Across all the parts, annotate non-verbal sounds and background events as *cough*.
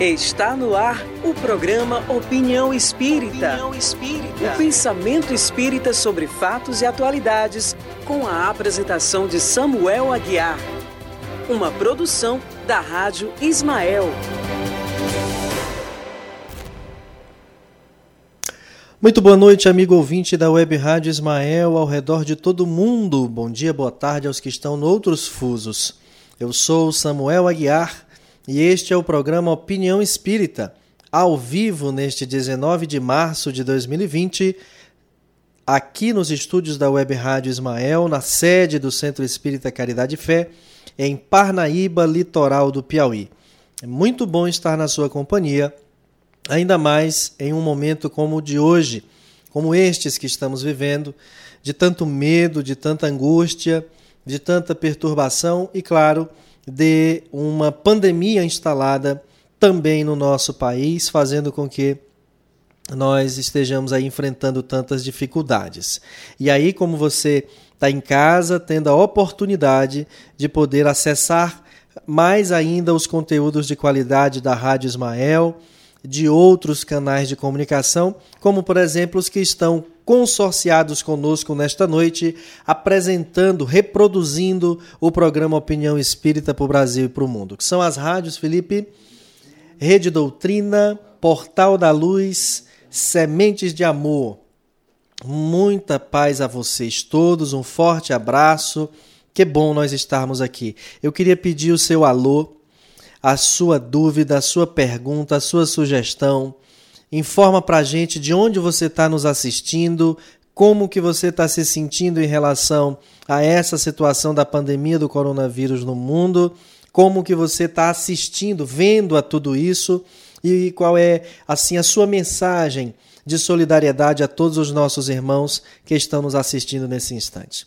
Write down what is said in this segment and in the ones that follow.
Está no ar o programa Opinião Espírita. Opinião Espírita. O pensamento espírita sobre fatos e atualidades, com a apresentação de Samuel Aguiar. Uma produção da Rádio Ismael. Muito boa noite, amigo ouvinte da Web Rádio Ismael, ao redor de todo mundo. Bom dia, boa tarde aos que estão noutros fusos. Eu sou Samuel Aguiar e este é o programa Opinião Espírita, ao vivo neste 19 de março de 2020, aqui nos estúdios da Web Rádio Ismael, na sede do Centro Espírita Caridade e Fé, em Parnaíba, litoral do Piauí. É muito bom estar na sua companhia, ainda mais em um momento como o de hoje, como estes que estamos vivendo, de tanto medo, de tanta angústia, de tanta perturbação e, claro, de uma pandemia instalada também no nosso país, fazendo com que nós estejamos aí enfrentando tantas dificuldades. E aí, como você está em casa, tendo a oportunidade de poder acessar mais ainda os conteúdos de qualidade da Rádio Ismael, de outros canais de comunicação, como por exemplo os que estão consorciados conosco nesta noite, apresentando, reproduzindo o programa Opinião Espírita para o Brasil e para o mundo, que são as rádios, Felipe, Rede Doutrina, Portal da Luz, Sementes de Amor. Muita paz a vocês todos, um forte abraço. Que bom nós estarmos aqui. Eu queria pedir o seu alô, a sua dúvida, a sua pergunta, a sua sugestão Informa para a gente de onde você está nos assistindo, como que você está se sentindo em relação a essa situação da pandemia do coronavírus no mundo, como que você está assistindo, vendo a tudo isso e qual é assim a sua mensagem de solidariedade a todos os nossos irmãos que estão nos assistindo nesse instante.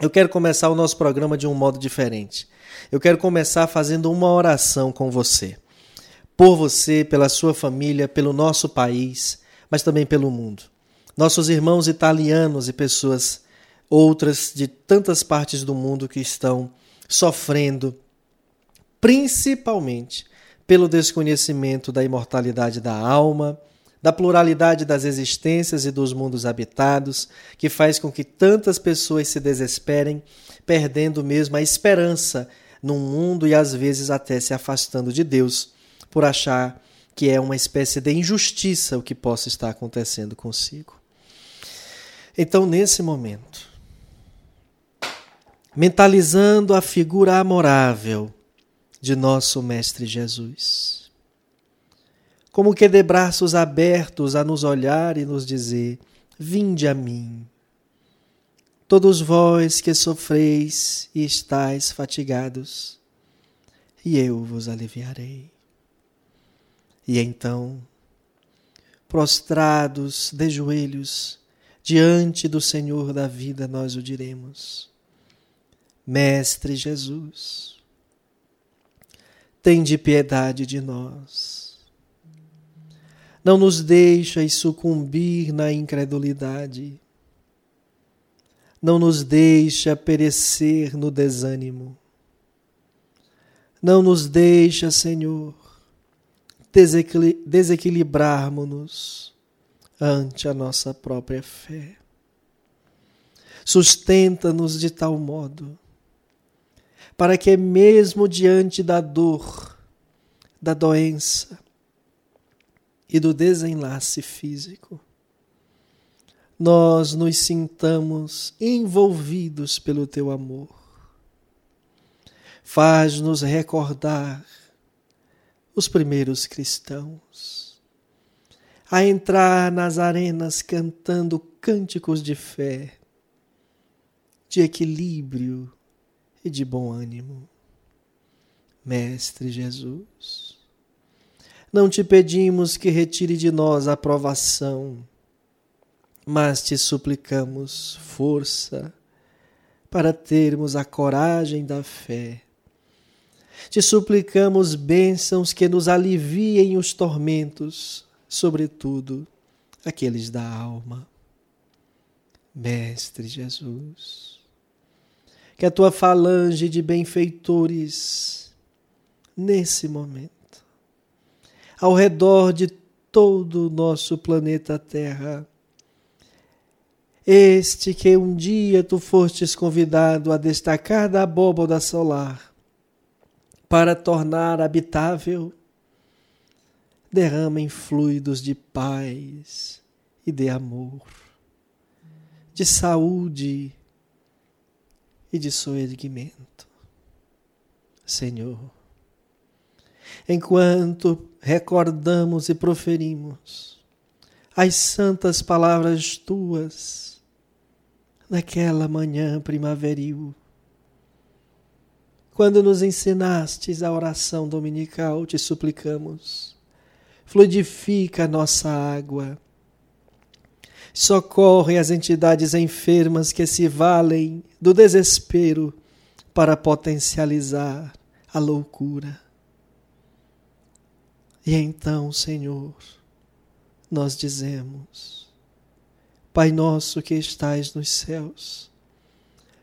Eu quero começar o nosso programa de um modo diferente. Eu quero começar fazendo uma oração com você por você, pela sua família, pelo nosso país, mas também pelo mundo. Nossos irmãos italianos e pessoas outras de tantas partes do mundo que estão sofrendo, principalmente pelo desconhecimento da imortalidade da alma, da pluralidade das existências e dos mundos habitados, que faz com que tantas pessoas se desesperem, perdendo mesmo a esperança num mundo e às vezes até se afastando de Deus por achar que é uma espécie de injustiça o que possa estar acontecendo consigo. Então, nesse momento, mentalizando a figura amorável de nosso Mestre Jesus, como que de braços abertos a nos olhar e nos dizer: Vinde a mim, todos vós que sofreis e estáis fatigados, e eu vos aliviarei. E então, prostrados de joelhos diante do Senhor da vida, nós o diremos: Mestre Jesus, tem de piedade de nós. Não nos deixas sucumbir na incredulidade. Não nos deixa perecer no desânimo. Não nos deixa, Senhor, desequilibrarmos-nos ante a nossa própria fé. Sustenta-nos de tal modo para que, mesmo diante da dor, da doença e do desenlace físico, nós nos sintamos envolvidos pelo teu amor. Faz-nos recordar os primeiros cristãos, a entrar nas arenas cantando cânticos de fé, de equilíbrio e de bom ânimo. Mestre Jesus, não te pedimos que retire de nós a provação, mas te suplicamos força para termos a coragem da fé te suplicamos bênçãos que nos aliviem os tormentos, sobretudo aqueles da alma. Mestre Jesus, que a tua falange de benfeitores, nesse momento, ao redor de todo o nosso planeta Terra, este que um dia tu fostes convidado a destacar da abóboda solar para tornar habitável, derrama em fluidos de paz e de amor, de saúde e de soerguimento. Senhor, enquanto recordamos e proferimos as santas palavras tuas naquela manhã primaveril, quando nos ensinastes a oração dominical, te suplicamos, fluidifica a nossa água, socorre as entidades enfermas que se valem do desespero para potencializar a loucura. E então, Senhor, nós dizemos: Pai nosso que estais nos céus,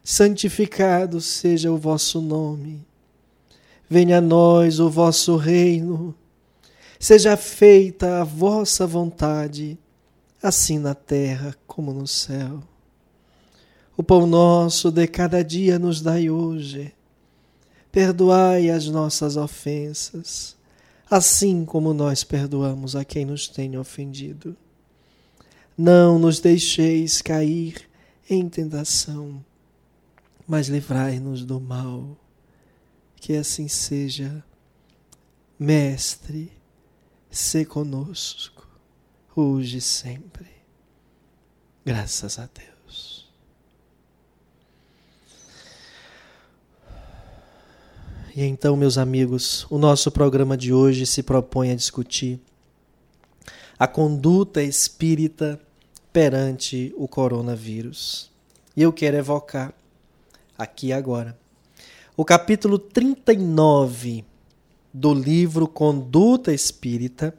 santificado seja o vosso nome. Venha a nós o vosso reino. Seja feita a vossa vontade, assim na terra como no céu. O pão nosso de cada dia nos dai hoje. Perdoai as nossas ofensas assim como nós perdoamos a quem nos tem ofendido. Não nos deixeis cair em tentação, mas livrai-nos do mal. Que assim seja. Mestre, se conosco, hoje e sempre. Graças a Deus. E então, meus amigos, o nosso programa de hoje se propõe a discutir a conduta espírita perante o coronavírus. E eu quero evocar aqui agora o capítulo 39 do livro Conduta Espírita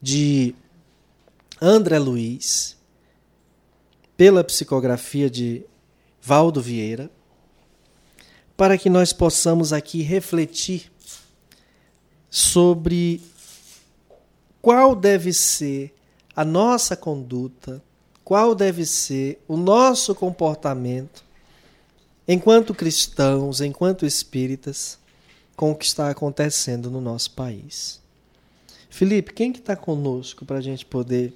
de André Luiz, pela psicografia de Valdo Vieira, para que nós possamos aqui refletir sobre qual deve ser a nossa conduta, qual deve ser o nosso comportamento enquanto cristãos, enquanto espíritas, com o que está acontecendo no nosso país. Felipe, quem que está conosco para a gente poder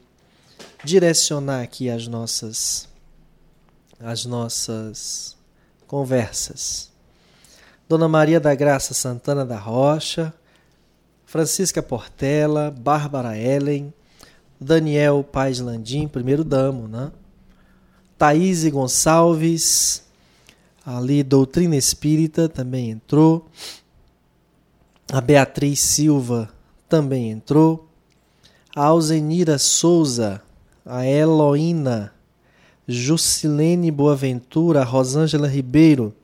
direcionar aqui as nossas as nossas conversas? Dona Maria da Graça Santana da Rocha, Francisca Portela, Bárbara Ellen, Daniel Paz Landim, primeiro damo, né? Thaís Gonçalves, ali Doutrina Espírita também entrou. A Beatriz Silva também entrou. A Alzenira Souza, a Eloína, Jusilene Boaventura, a Rosângela Ribeiro,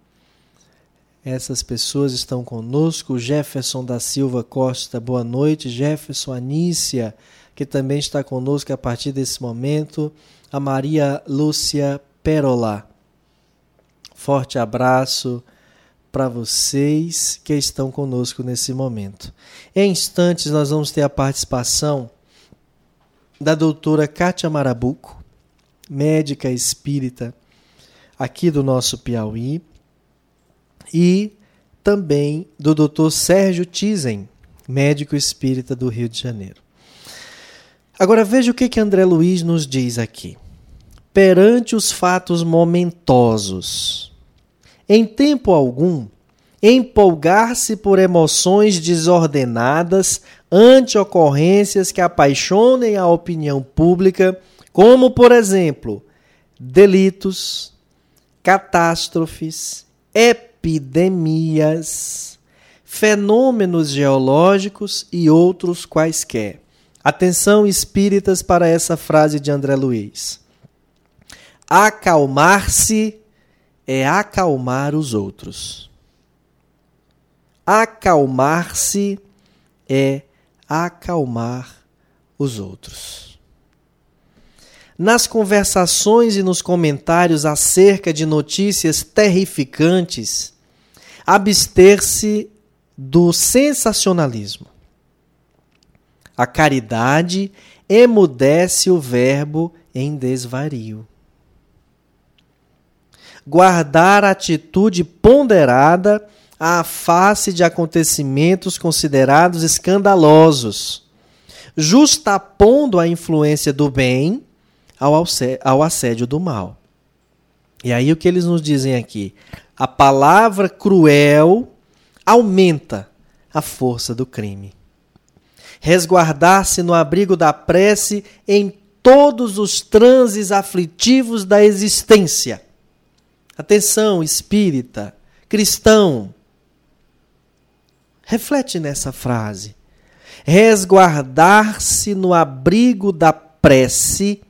essas pessoas estão conosco. Jefferson da Silva Costa, boa noite. Jefferson Anícia, que também está conosco a partir desse momento. A Maria Lúcia Perola. Forte abraço para vocês que estão conosco nesse momento. Em instantes, nós vamos ter a participação da doutora Kátia Marabuco, médica espírita aqui do nosso Piauí e também do Dr. Sérgio Tizen, médico espírita do Rio de Janeiro. Agora veja o que, que André Luiz nos diz aqui. Perante os fatos momentosos, em tempo algum, empolgar-se por emoções desordenadas ante ocorrências que apaixonem a opinião pública, como, por exemplo, delitos, catástrofes, epidemias, epidemias, fenômenos geológicos e outros quaisquer. Atenção, espíritas, para essa frase de André Luiz. Acalmar-se é acalmar os outros. Acalmar-se é acalmar os outros. nas conversações e nos comentários acerca de notícias terrificantes, abster-se do sensacionalismo. A caridade emudece o verbo em desvario. Guardar atitude ponderada à face de acontecimentos considerados escandalosos, justapondo a influência do bem ao assédio do mal. E aí o que eles nos dizem aqui? A palavra cruel aumenta a força do crime. Resguardar-se no abrigo da prece em todos os transes aflitivos da existência. Atenção, espírita, cristão. Reflete nessa frase. Resguardar-se no abrigo da prece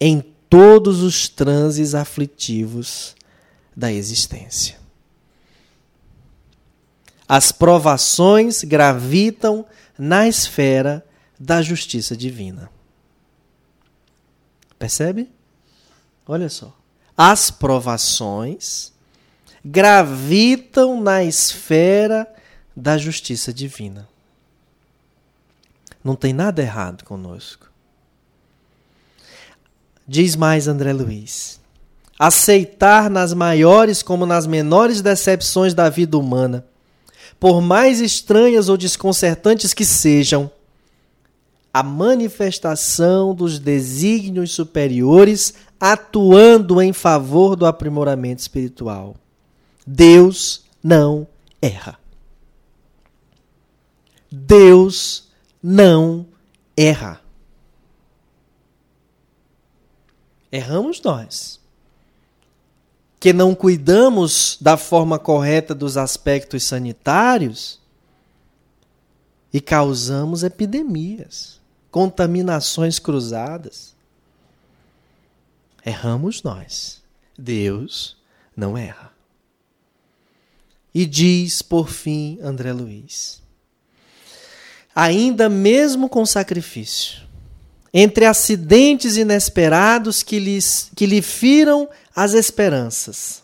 em todos os transes aflitivos da existência. As provações gravitam na esfera da justiça divina. Percebe? Olha só. As provações gravitam na esfera da justiça divina. Não tem nada errado conosco. Diz mais André Luiz: aceitar nas maiores como nas menores decepções da vida humana por mais estranhas ou desconcertantes que sejam, a manifestação dos desígnios superiores atuando em favor do aprimoramento espiritual. Deus não erra. Deus não erra. Erramos nós que não cuidamos da forma correta dos aspectos sanitários e causamos epidemias, contaminações cruzadas. Erramos nós. Deus não erra. E diz, por fim, André Luiz: ainda mesmo com sacrifício, entre acidentes inesperados que, lhes, que lhe firam as esperanças.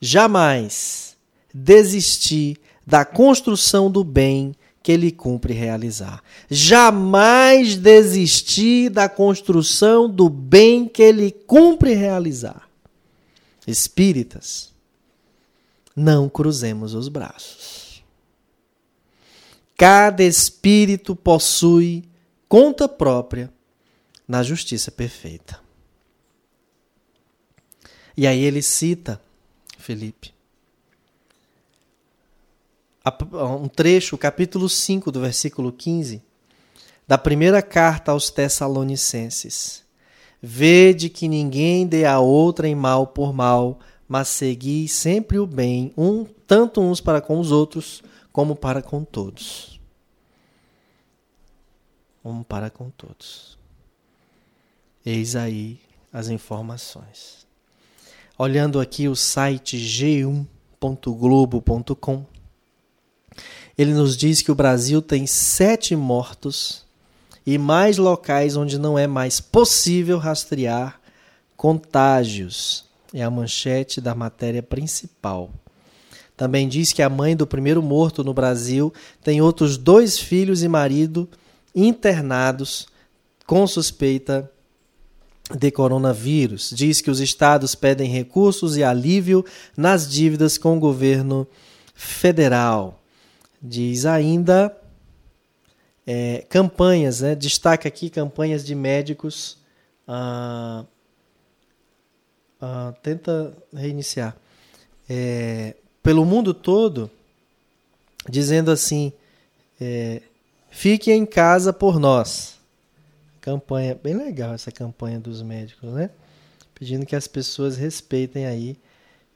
Jamais desistir da construção do bem que ele cumpre realizar. Jamais desistir da construção do bem que ele cumpre realizar. Espíritas, não cruzemos os braços. Cada espírito possui conta própria na justiça perfeita. E aí ele cita, Felipe, um trecho, capítulo 5 do versículo 15, da primeira carta aos Tessalonicenses. Vede que ninguém dê a outra em mal por mal, mas segui sempre o bem, um tanto uns para com os outros, como para com todos. Um para com todos. Eis aí as informações. Olhando aqui o site g1.globo.com, ele nos diz que o Brasil tem sete mortos e mais locais onde não é mais possível rastrear contágios. É a manchete da matéria principal. Também diz que a mãe do primeiro morto no Brasil tem outros dois filhos e marido internados com suspeita de coronavírus. Diz que os estados pedem recursos e alívio nas dívidas com o governo federal. Diz ainda é, campanhas, né? destaca aqui campanhas de médicos. Ah, ah, tenta reiniciar. É, pelo mundo todo, dizendo assim: é, fique em casa por nós. Campanha, bem legal essa campanha dos médicos, né? Pedindo que as pessoas respeitem aí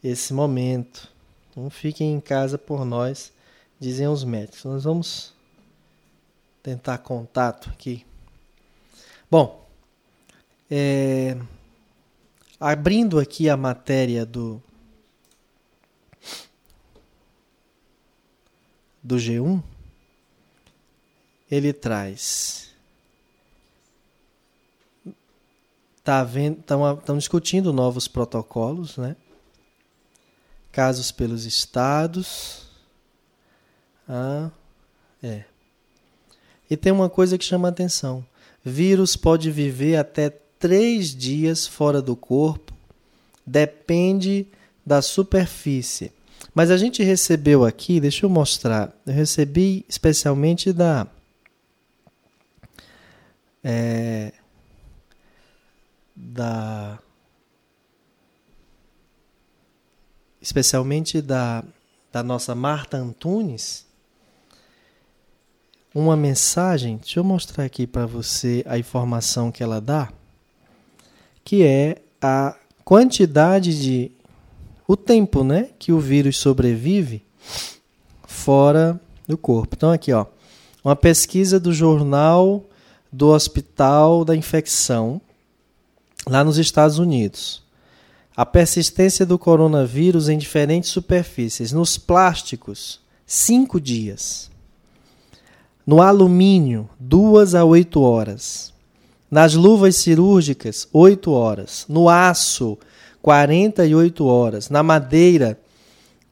esse momento. Não fiquem em casa por nós, dizem os médicos. Nós vamos tentar contato aqui. Bom, é, abrindo aqui a matéria do do G1, ele traz estão tá discutindo novos protocolos, né? Casos pelos estados. Ah, é. E tem uma coisa que chama atenção: vírus pode viver até três dias fora do corpo, depende da superfície. Mas a gente recebeu aqui, deixa eu mostrar, eu recebi especialmente da. É, da especialmente da, da nossa Marta Antunes, uma mensagem, deixa eu mostrar aqui para você a informação que ela dá, que é a quantidade de o tempo, né, que o vírus sobrevive fora do corpo. Então aqui, ó, uma pesquisa do jornal do Hospital da Infecção lá nos Estados Unidos. A persistência do coronavírus em diferentes superfícies. Nos plásticos, 5 dias. No alumínio, 2 a 8 horas. Nas luvas cirúrgicas, 8 horas. No aço, 48 horas. Na madeira,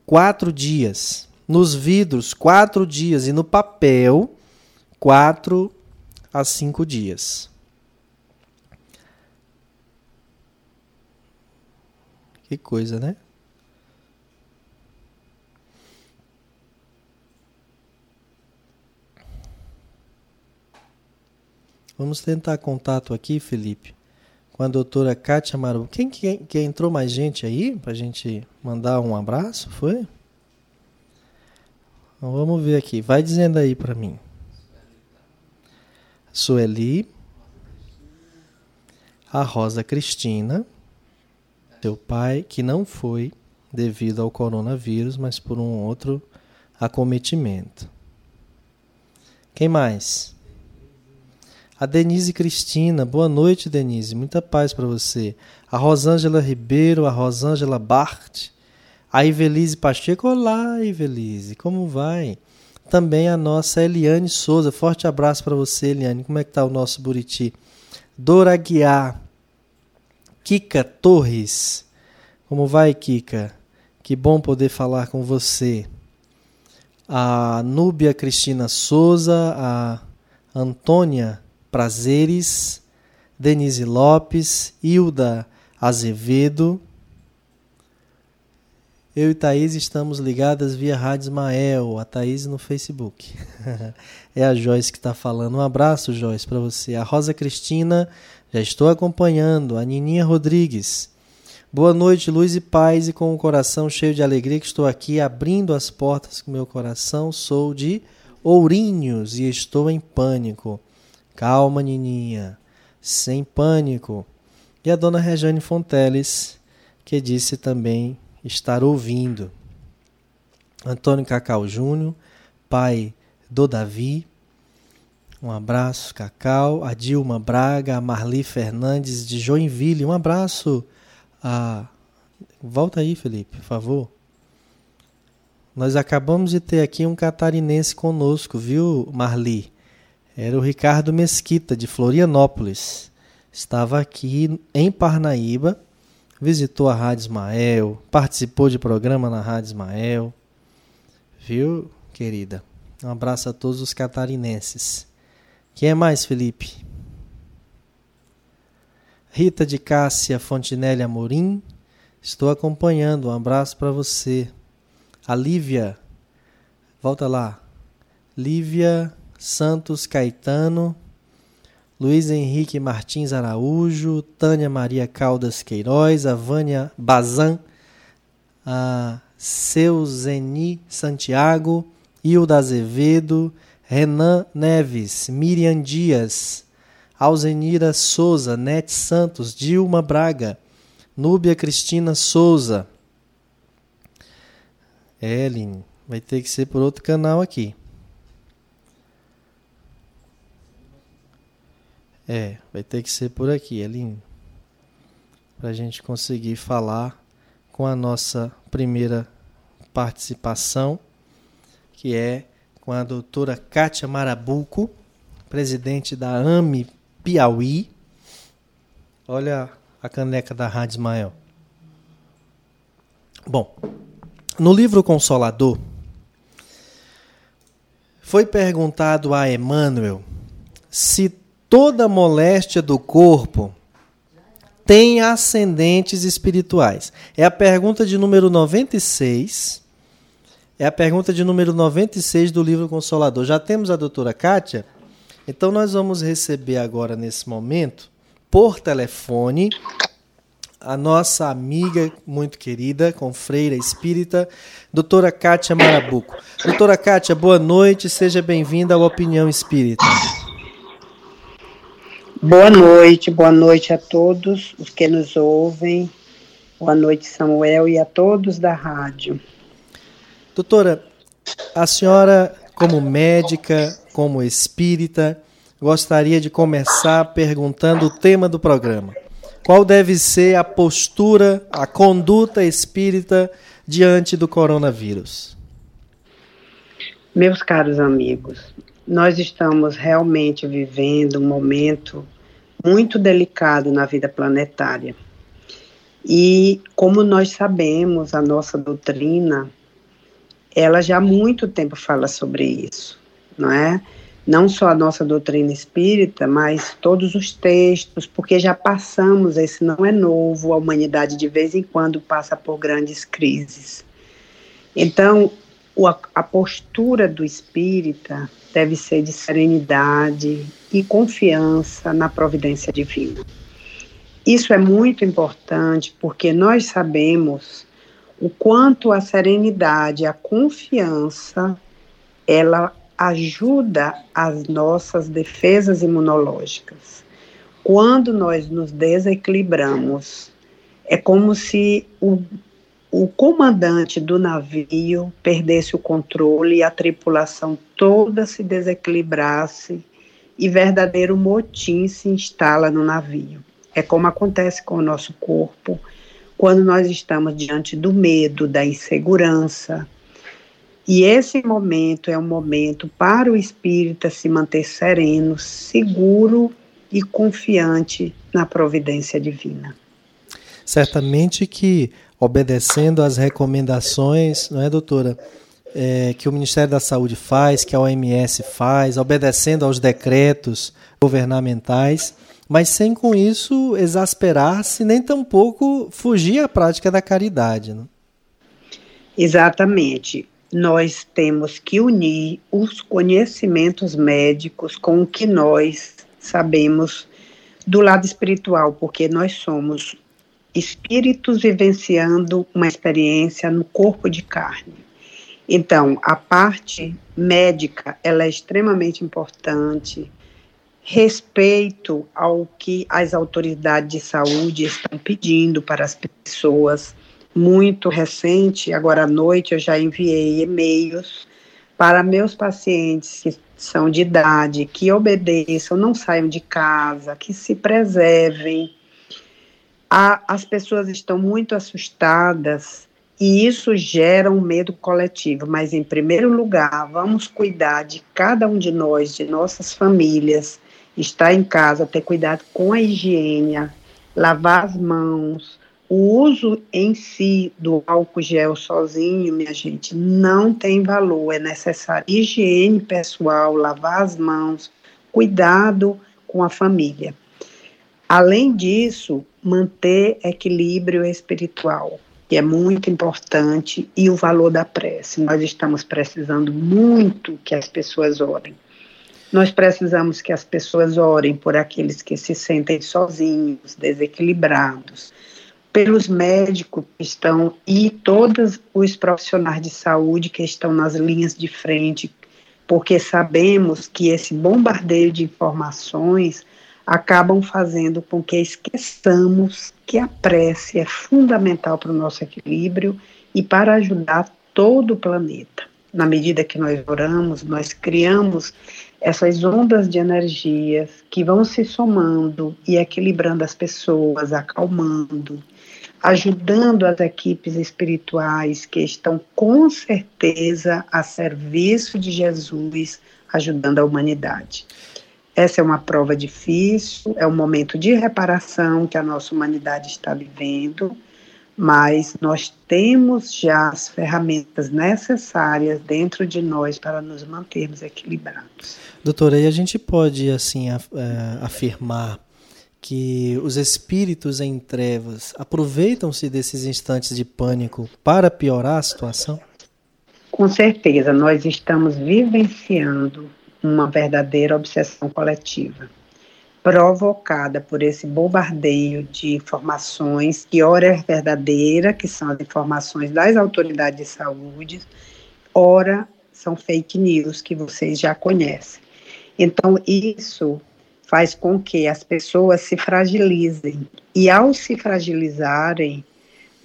4 dias. Nos vidros, 4 dias. E no papel, 4 a 5 dias. Que coisa, né? Vamos tentar contato aqui, Felipe, com a doutora Kátia Maru. Quem que, que entrou mais gente aí para a gente mandar um abraço? Foi? Então, vamos ver aqui. Vai dizendo aí para mim. Sueli. A Rosa Cristina teu pai, que não foi devido ao coronavírus, mas por um outro acometimento. Quem mais? A Denise Cristina. Boa noite, Denise. Muita paz para você. A Rosângela Ribeiro, a Rosângela Bart. A Ivelise Pacheco. Olá, Ivelise. Como vai? Também a nossa Eliane Souza. Forte abraço para você, Eliane. Como é que tá o nosso Buriti? Dora Guiar. Kika Torres. Como vai, Kika? Que bom poder falar com você. A Núbia Cristina Souza, a Antônia Prazeres, Denise Lopes, Hilda Azevedo. Eu e Thaís estamos ligadas via Rádio Ismael, a Thaís no Facebook. *laughs* é a Joyce que está falando. Um abraço, Joyce, para você. A Rosa Cristina já estou acompanhando a Nininha Rodrigues. Boa noite, luz e paz, e com o coração cheio de alegria que estou aqui abrindo as portas com meu coração. Sou de Ourinhos e estou em pânico. Calma, Nininha, sem pânico. E a dona Rejane Fonteles, que disse também estar ouvindo. Antônio Cacau Júnior, pai do Davi, um abraço, Cacau. A Dilma Braga, a Marli Fernandes de Joinville. Um abraço. A... Volta aí, Felipe, por favor. Nós acabamos de ter aqui um catarinense conosco, viu, Marli? Era o Ricardo Mesquita, de Florianópolis. Estava aqui em Parnaíba, visitou a Rádio Ismael, participou de programa na Rádio Ismael. Viu, querida? Um abraço a todos os catarinenses. Quem é mais, Felipe? Rita de Cássia Fontinelli Amorim. Estou acompanhando. Um abraço para você. A Lívia. Volta lá. Lívia Santos Caetano. Luiz Henrique Martins Araújo, Tânia Maria Caldas Queiroz, a Vânia Bazan, a Santiago, Hilda Azevedo, Renan Neves, Miriam Dias, Alzenira Souza, Nete Santos, Dilma Braga, Núbia Cristina Souza. Ellen, vai ter que ser por outro canal aqui. É, vai ter que ser por aqui, Ellen. Para a gente conseguir falar com a nossa primeira participação, que é com a doutora Kátia Marabuco, presidente da AME Piauí. Olha a caneca da Rádio Ismael. Bom, no livro Consolador, foi perguntado a Emmanuel se toda moléstia do corpo tem ascendentes espirituais. É a pergunta de número 96. É a pergunta de número 96 do livro Consolador. Já temos a doutora Kátia? Então nós vamos receber agora, nesse momento, por telefone, a nossa amiga muito querida, com freira espírita, doutora Kátia Marabuco. Doutora Kátia, boa noite, seja bem-vinda ao Opinião Espírita. Boa noite, boa noite a todos os que nos ouvem. Boa noite, Samuel, e a todos da rádio. Doutora, a senhora, como médica, como espírita, gostaria de começar perguntando o tema do programa. Qual deve ser a postura, a conduta espírita diante do coronavírus? Meus caros amigos, nós estamos realmente vivendo um momento muito delicado na vida planetária. E como nós sabemos, a nossa doutrina, ela já há muito tempo fala sobre isso, não é? não só a nossa doutrina espírita, mas todos os textos, porque já passamos, esse não é novo, a humanidade de vez em quando passa por grandes crises. Então, a postura do espírita deve ser de serenidade e confiança na providência divina. Isso é muito importante porque nós sabemos o quanto a serenidade, a confiança, ela ajuda as nossas defesas imunológicas. Quando nós nos desequilibramos, é como se o, o comandante do navio perdesse o controle e a tripulação toda se desequilibrasse e verdadeiro motim se instala no navio. É como acontece com o nosso corpo quando nós estamos diante do medo, da insegurança, e esse momento é um momento para o espírita se manter sereno, seguro e confiante na providência divina. Certamente que, obedecendo às recomendações, não é, doutora? É, que o Ministério da Saúde faz, que a OMS faz, obedecendo aos decretos governamentais, mas sem com isso exasperar-se, nem tampouco fugir à prática da caridade. Não? Exatamente nós temos que unir os conhecimentos médicos com o que nós sabemos do lado espiritual, porque nós somos espíritos vivenciando uma experiência no corpo de carne. Então, a parte médica, ela é extremamente importante. Respeito ao que as autoridades de saúde estão pedindo para as pessoas muito recente, agora à noite, eu já enviei e-mails para meus pacientes que são de idade, que obedeçam, não saiam de casa, que se preservem. A, as pessoas estão muito assustadas e isso gera um medo coletivo, mas em primeiro lugar, vamos cuidar de cada um de nós, de nossas famílias, estar em casa, ter cuidado com a higiene, lavar as mãos, o uso em si do álcool gel sozinho, minha gente, não tem valor. É necessário higiene pessoal, lavar as mãos, cuidado com a família. Além disso, manter equilíbrio espiritual, que é muito importante, e o valor da prece. Nós estamos precisando muito que as pessoas orem. Nós precisamos que as pessoas orem por aqueles que se sentem sozinhos, desequilibrados pelos médicos que estão e todos os profissionais de saúde que estão nas linhas de frente, porque sabemos que esse bombardeio de informações acabam fazendo com que esqueçamos que a prece é fundamental para o nosso equilíbrio e para ajudar todo o planeta. Na medida que nós oramos, nós criamos essas ondas de energias que vão se somando e equilibrando as pessoas, acalmando, ajudando as equipes espirituais que estão com certeza a serviço de Jesus, ajudando a humanidade. Essa é uma prova difícil, é um momento de reparação que a nossa humanidade está vivendo, mas nós temos já as ferramentas necessárias dentro de nós para nos mantermos equilibrados. Doutora, e a gente pode assim é, afirmar que os espíritos em trevas aproveitam-se desses instantes de pânico para piorar a situação? Com certeza, nós estamos vivenciando uma verdadeira obsessão coletiva, provocada por esse bombardeio de informações que ora é verdadeira, que são as informações das autoridades de saúde, ora são fake news que vocês já conhecem. Então, isso faz com que as pessoas se fragilizem e ao se fragilizarem,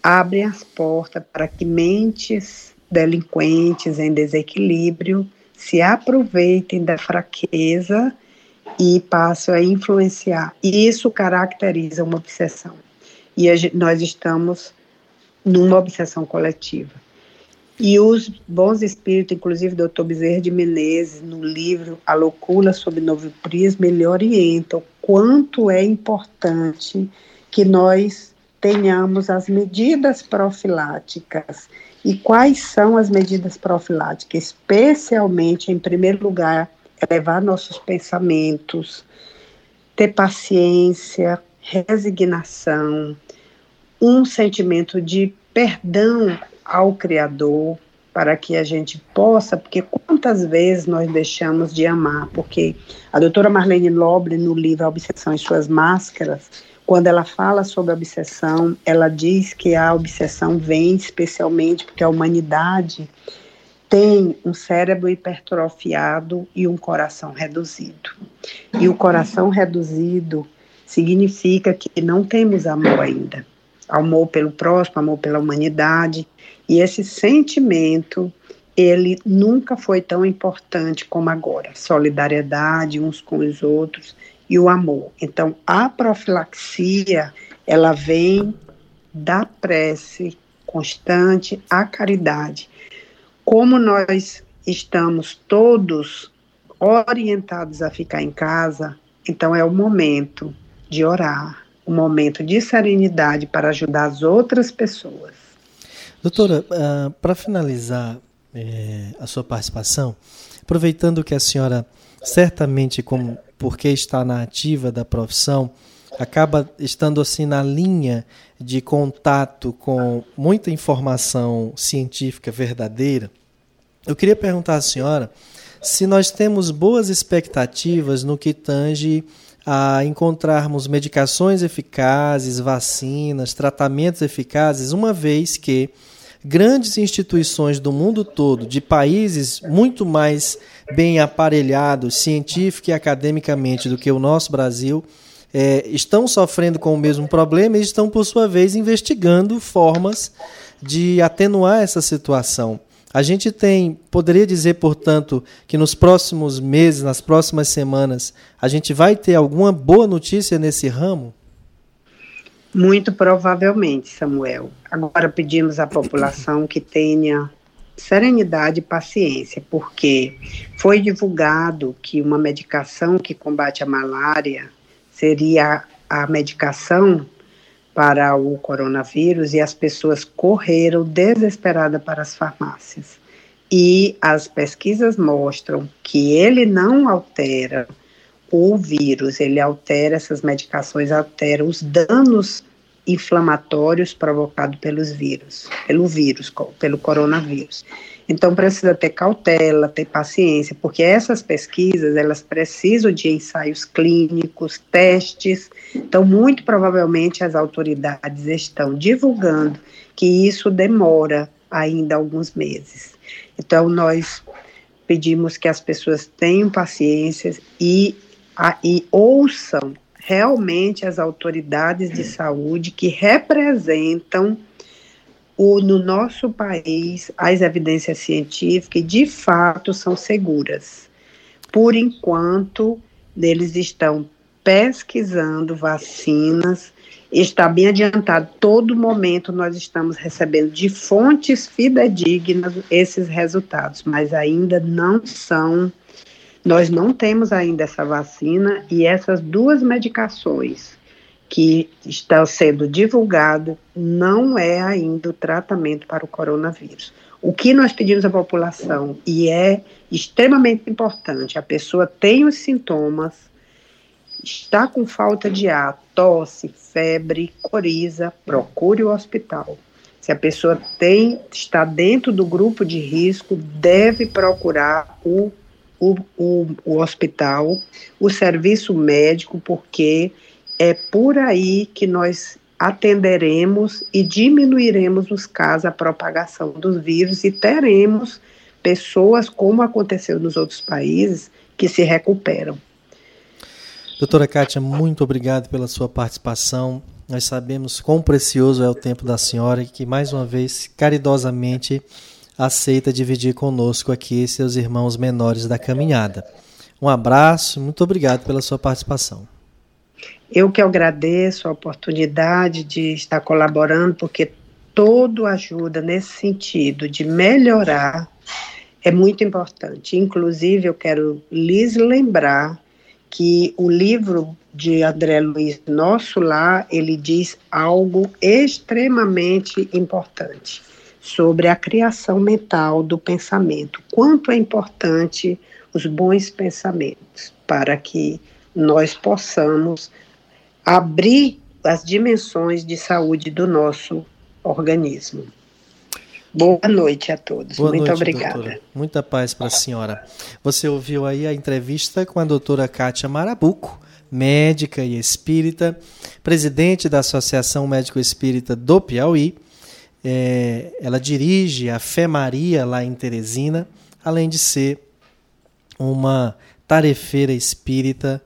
abrem as portas para que mentes delinquentes em desequilíbrio se aproveitem da fraqueza e passam a influenciar. E isso caracteriza uma obsessão. E nós estamos numa obsessão coletiva. E os bons espíritos, inclusive o Dr. Bezerra de Menezes, no livro A Loucura sob Novo Prisma, ele orienta o quanto é importante que nós tenhamos as medidas profiláticas e quais são as medidas profiláticas? Especialmente, em primeiro lugar, elevar nossos pensamentos, ter paciência, resignação, um sentimento de perdão ao Criador, para que a gente possa, porque quantas vezes nós deixamos de amar, porque a doutora Marlene Loble, no livro A Obsessão e Suas Máscaras, quando ela fala sobre obsessão, ela diz que a obsessão vem especialmente porque a humanidade tem um cérebro hipertrofiado e um coração reduzido. E o coração reduzido significa que não temos amor ainda. Amor pelo próximo, amor pela humanidade. E esse sentimento, ele nunca foi tão importante como agora. Solidariedade uns com os outros e o amor. Então, a profilaxia, ela vem da prece constante à caridade. Como nós estamos todos orientados a ficar em casa, então é o momento de orar, um momento de serenidade para ajudar as outras pessoas. Doutora, uh, para finalizar eh, a sua participação, aproveitando que a senhora certamente, como porque está na ativa da profissão, acaba estando assim na linha de contato com muita informação científica verdadeira. Eu queria perguntar à senhora se nós temos boas expectativas no que tange a encontrarmos medicações eficazes, vacinas, tratamentos eficazes, uma vez que grandes instituições do mundo todo, de países muito mais bem aparelhados científica e academicamente do que o nosso Brasil, é, estão sofrendo com o mesmo problema e estão, por sua vez, investigando formas de atenuar essa situação. A gente tem, poderia dizer, portanto, que nos próximos meses, nas próximas semanas, a gente vai ter alguma boa notícia nesse ramo? Muito provavelmente, Samuel. Agora pedimos à população que tenha serenidade e paciência, porque foi divulgado que uma medicação que combate a malária seria a medicação para o coronavírus e as pessoas correram desesperadas para as farmácias. E as pesquisas mostram que ele não altera o vírus, ele altera essas medicações, altera os danos inflamatórios provocados pelos vírus, pelo vírus, pelo coronavírus. Então precisa ter cautela, ter paciência, porque essas pesquisas elas precisam de ensaios clínicos, testes. Então muito provavelmente as autoridades estão divulgando que isso demora ainda alguns meses. Então nós pedimos que as pessoas tenham paciência e, a, e ouçam realmente as autoridades de saúde que representam o, no nosso país as evidências científicas de fato são seguras. Por enquanto, eles estão pesquisando vacinas, está bem adiantado. Todo momento nós estamos recebendo de fontes fidedignas esses resultados, mas ainda não são Nós não temos ainda essa vacina e essas duas medicações que estão sendo divulgadas não é ainda o tratamento para o coronavírus. O que nós pedimos à população, e é extremamente importante, a pessoa tem os sintomas, está com falta de ar, tosse, febre, coriza, procure o hospital. Se a pessoa tem, está dentro do grupo de risco, deve procurar o, o, o, o hospital, o serviço médico, porque é por aí que nós atenderemos e diminuiremos os casos, a propagação dos vírus e teremos pessoas, como aconteceu nos outros países, que se recuperam. Doutora Kátia, muito obrigado pela sua participação. Nós sabemos quão precioso é o tempo da senhora e que, mais uma vez, caridosamente aceita dividir conosco aqui seus irmãos menores da caminhada. Um abraço, muito obrigado pela sua participação. Eu que agradeço a oportunidade de estar colaborando, porque todo ajuda nesse sentido de melhorar é muito importante. Inclusive, eu quero lhes lembrar que o livro de André Luiz Nosso Lá, ele diz algo extremamente importante sobre a criação mental do pensamento. Quanto é importante os bons pensamentos para que nós possamos abrir as dimensões de saúde do nosso organismo. Boa noite a todos. Boa Muito noite, obrigada. Doutora. Muita paz para a senhora. Você ouviu aí a entrevista com a doutora Kátia Marabuco, médica e espírita, presidente da Associação Médico Espírita do Piauí. É, ela dirige a Fé Maria lá em Teresina, além de ser uma tarefeira espírita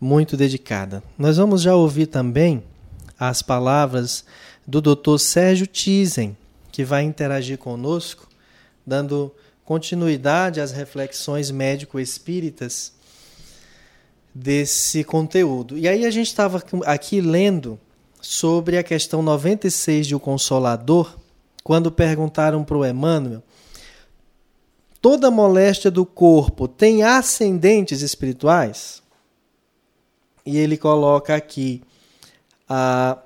muito dedicada. Nós vamos já ouvir também as palavras do Dr. Sérgio Tizen, que vai interagir conosco, dando continuidade às reflexões médico-espíritas desse conteúdo. E aí a gente estava aqui lendo sobre a questão 96 de O Consolador, quando perguntaram para o Emmanuel toda moléstia do corpo tem ascendentes espirituais? E ele coloca aqui a,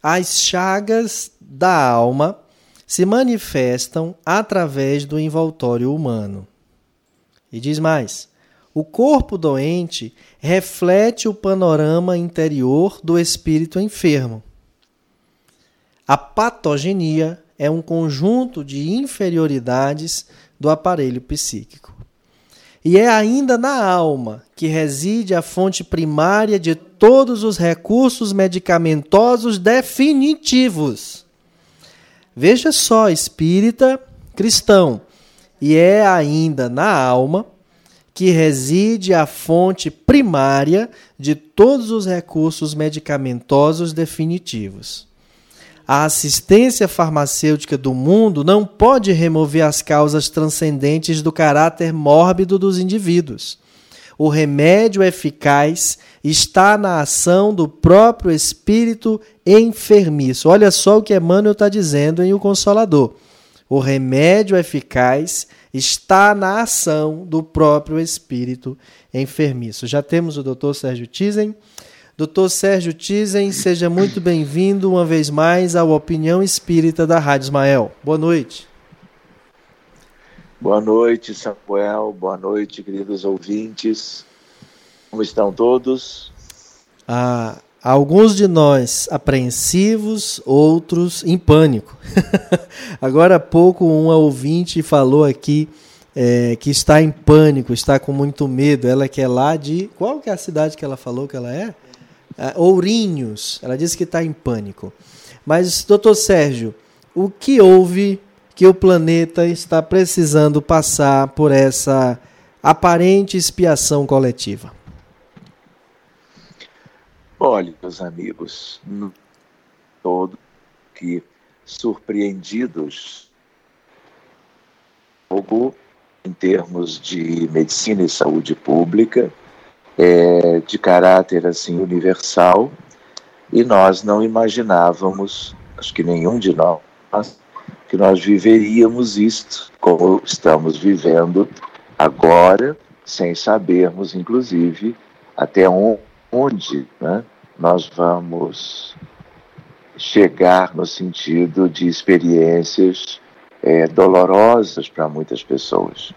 as chagas da alma se manifestam através do envoltório humano. E diz mais: o corpo doente reflete o panorama interior do espírito enfermo. A patogenia é um conjunto de inferioridades do aparelho psíquico. E é ainda na alma que reside a fonte primária de todos os recursos medicamentosos definitivos. Veja só, espírita cristão, e é ainda na alma que reside a fonte primária de todos os recursos medicamentosos definitivos. A assistência farmacêutica do mundo não pode remover as causas transcendentes do caráter mórbido dos indivíduos. O remédio eficaz está na ação do próprio espírito enfermiço. Olha só o que Emmanuel está dizendo em O Consolador. O remédio eficaz está na ação do próprio espírito enfermiço. Já temos o Dr. Sérgio Tizen Doutor Sérgio Tizen, seja muito bem-vindo uma vez mais ao Opinião Espírita da Rádio Ismael. Boa noite. Boa noite, Samuel. Boa noite, queridos ouvintes. Como estão todos? Ah, alguns de nós apreensivos, outros em pânico. *laughs* Agora há pouco, um ouvinte falou aqui é, que está em pânico, está com muito medo. Ela que é lá de. Qual que é a cidade que ela falou que ela é? Uh, Ourinhos. Ela disse que está em pânico. Mas, doutor Sérgio, o que houve que o planeta está precisando passar por essa aparente expiação coletiva? Olha, meus amigos, todo que surpreendidos em termos de medicina e saúde pública, é, de caráter assim universal e nós não imaginávamos, acho que nenhum de nós, que nós viveríamos isto como estamos vivendo agora, sem sabermos, inclusive, até onde né, nós vamos chegar no sentido de experiências é, dolorosas para muitas pessoas.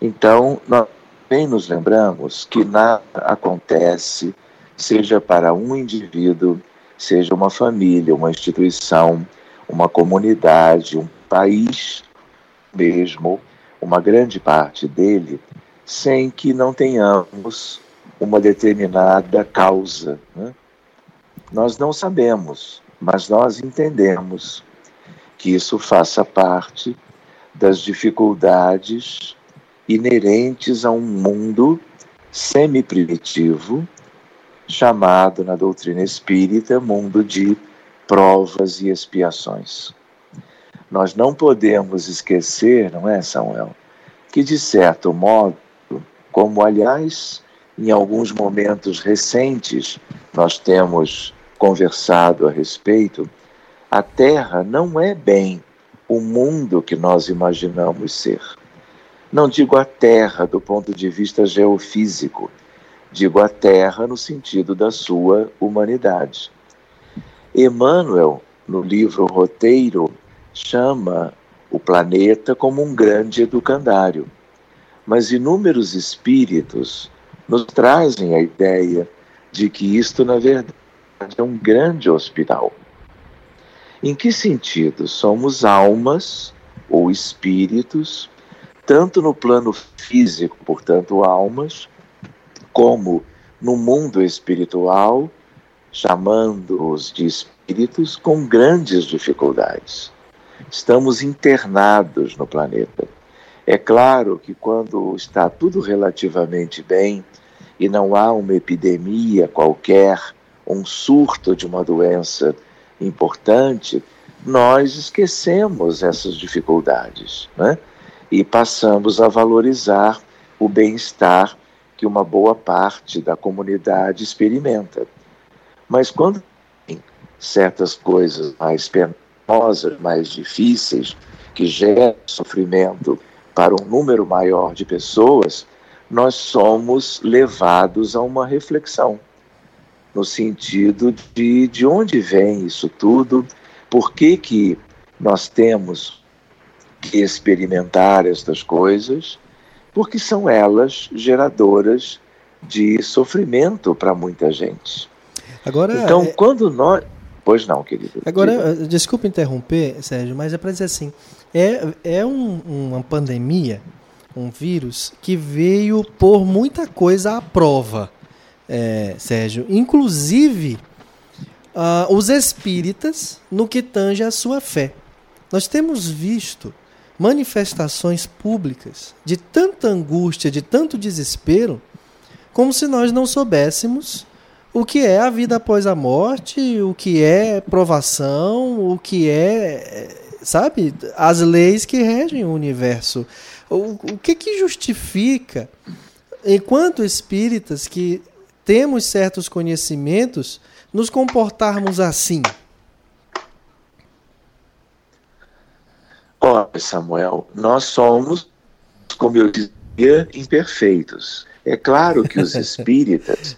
Então, nós bem nos lembramos que nada acontece, seja para um indivíduo, seja uma família, uma instituição, uma comunidade, um país mesmo, uma grande parte dele, sem que não tenhamos uma determinada causa. Né? Nós não sabemos, mas nós entendemos que isso faça parte das dificuldades inerentes a um mundo semi-primitivo, chamado na doutrina espírita mundo de provas e expiações. Nós não podemos esquecer, não é, Samuel, que de certo modo, como aliás em alguns momentos recentes nós temos conversado a respeito, a Terra não é bem o mundo que nós imaginamos ser. Não digo a Terra do ponto de vista geofísico, digo a Terra no sentido da sua humanidade. Emmanuel, no livro Roteiro, chama o planeta como um grande educandário, mas inúmeros espíritos nos trazem a ideia de que isto, na verdade, é um grande hospital. Em que sentido? Somos almas ou espíritos, tanto no plano físico, portanto, almas, como no mundo espiritual, chamando-os de espíritos com grandes dificuldades. Estamos internados no planeta. É claro que quando está tudo relativamente bem e não há uma epidemia qualquer, um surto de uma doença importante, nós esquecemos essas dificuldades né? E passamos a valorizar o bem-estar que uma boa parte da comunidade experimenta. Mas quando tem certas coisas mais penosas, mais difíceis, que geram sofrimento para um número maior de pessoas, nós somos levados a uma reflexão, no sentido de de onde vem isso tudo, por que, que nós temos que experimentar estas coisas, porque são elas geradoras de sofrimento para muita gente. Agora, então, é... quando nós. Pois não, querido. Agora, desculpe interromper, Sérgio, mas é para dizer assim: é, é um, uma pandemia, um vírus que veio por muita coisa à prova, é, Sérgio. Inclusive uh, os espíritas no que tange a sua fé. Nós temos visto manifestações públicas de tanta angústia, de tanto desespero, como se nós não soubéssemos o que é a vida após a morte, o que é provação, o que é sabe, as leis que regem o universo. O, o que que justifica, enquanto espíritas que temos certos conhecimentos, nos comportarmos assim? Olha, Samuel, nós somos, como eu dizia, imperfeitos. É claro que os *laughs* espíritas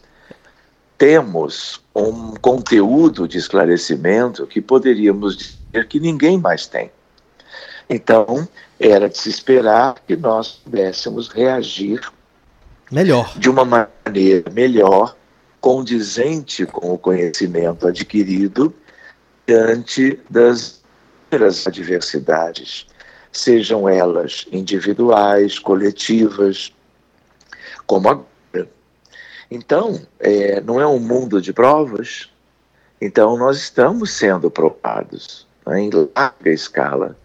temos um conteúdo de esclarecimento que poderíamos que ninguém mais tem. Então, era de se esperar que nós pudéssemos reagir melhor, de uma maneira melhor, condizente com o conhecimento adquirido diante das adversidades, sejam elas individuais, coletivas, como agora. Então, é, não é um mundo de provas, então nós estamos sendo provados né, em larga escala.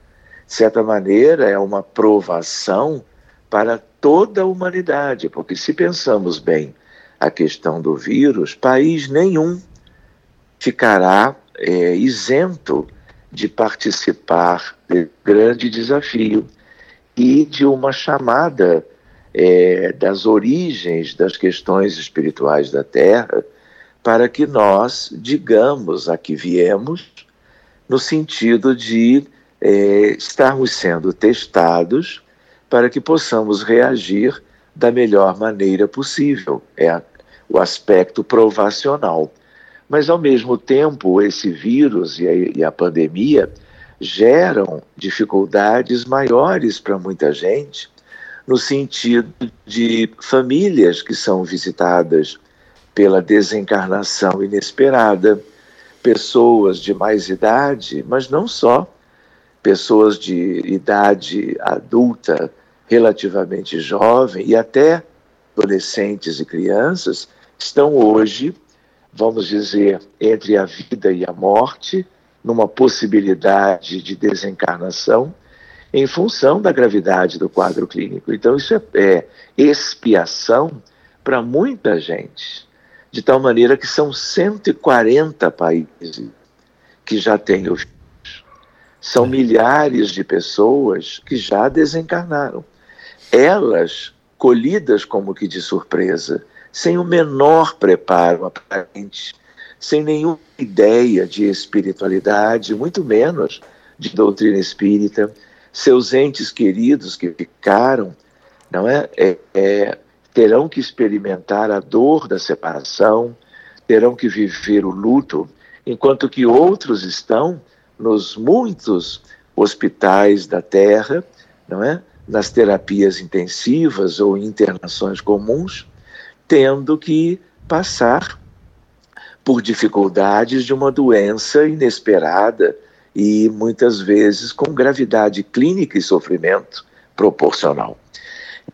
De certa maneira, é uma provação para toda a humanidade, porque se pensamos bem a questão do vírus, país nenhum ficará é, isento de participar desse grande desafio e de uma chamada é, das origens das questões espirituais da Terra para que nós digamos a que viemos no sentido de é, estarmos sendo testados para que possamos reagir da melhor maneira possível. É o aspecto provacional. Mas, ao mesmo tempo, esse vírus e a, e a pandemia geram dificuldades maiores para muita gente, no sentido de famílias que são visitadas pela desencarnação inesperada, pessoas de mais idade, mas não só, pessoas de idade adulta relativamente jovem e até adolescentes e crianças estão hoje, vamos dizer, entre a vida e a morte, numa possibilidade de desencarnação em função da gravidade do quadro clínico. Então, isso é, é expiação para muita gente, de tal maneira que são 140 países que já têm o vírus. São milhares de pessoas que já desencarnaram. Elas colhidas como que de surpresa, sem o menor preparo aparente, sem nenhuma ideia de espiritualidade, muito menos de doutrina espírita, seus entes queridos que ficaram, não é, é, é terão que experimentar a dor da separação, terão que viver o luto, enquanto que outros estão nos muitos hospitais da Terra, não é? Nas terapias intensivas ou internações comuns, tendo que passar por dificuldades de uma doença inesperada e muitas vezes com gravidade clínica e sofrimento proporcional.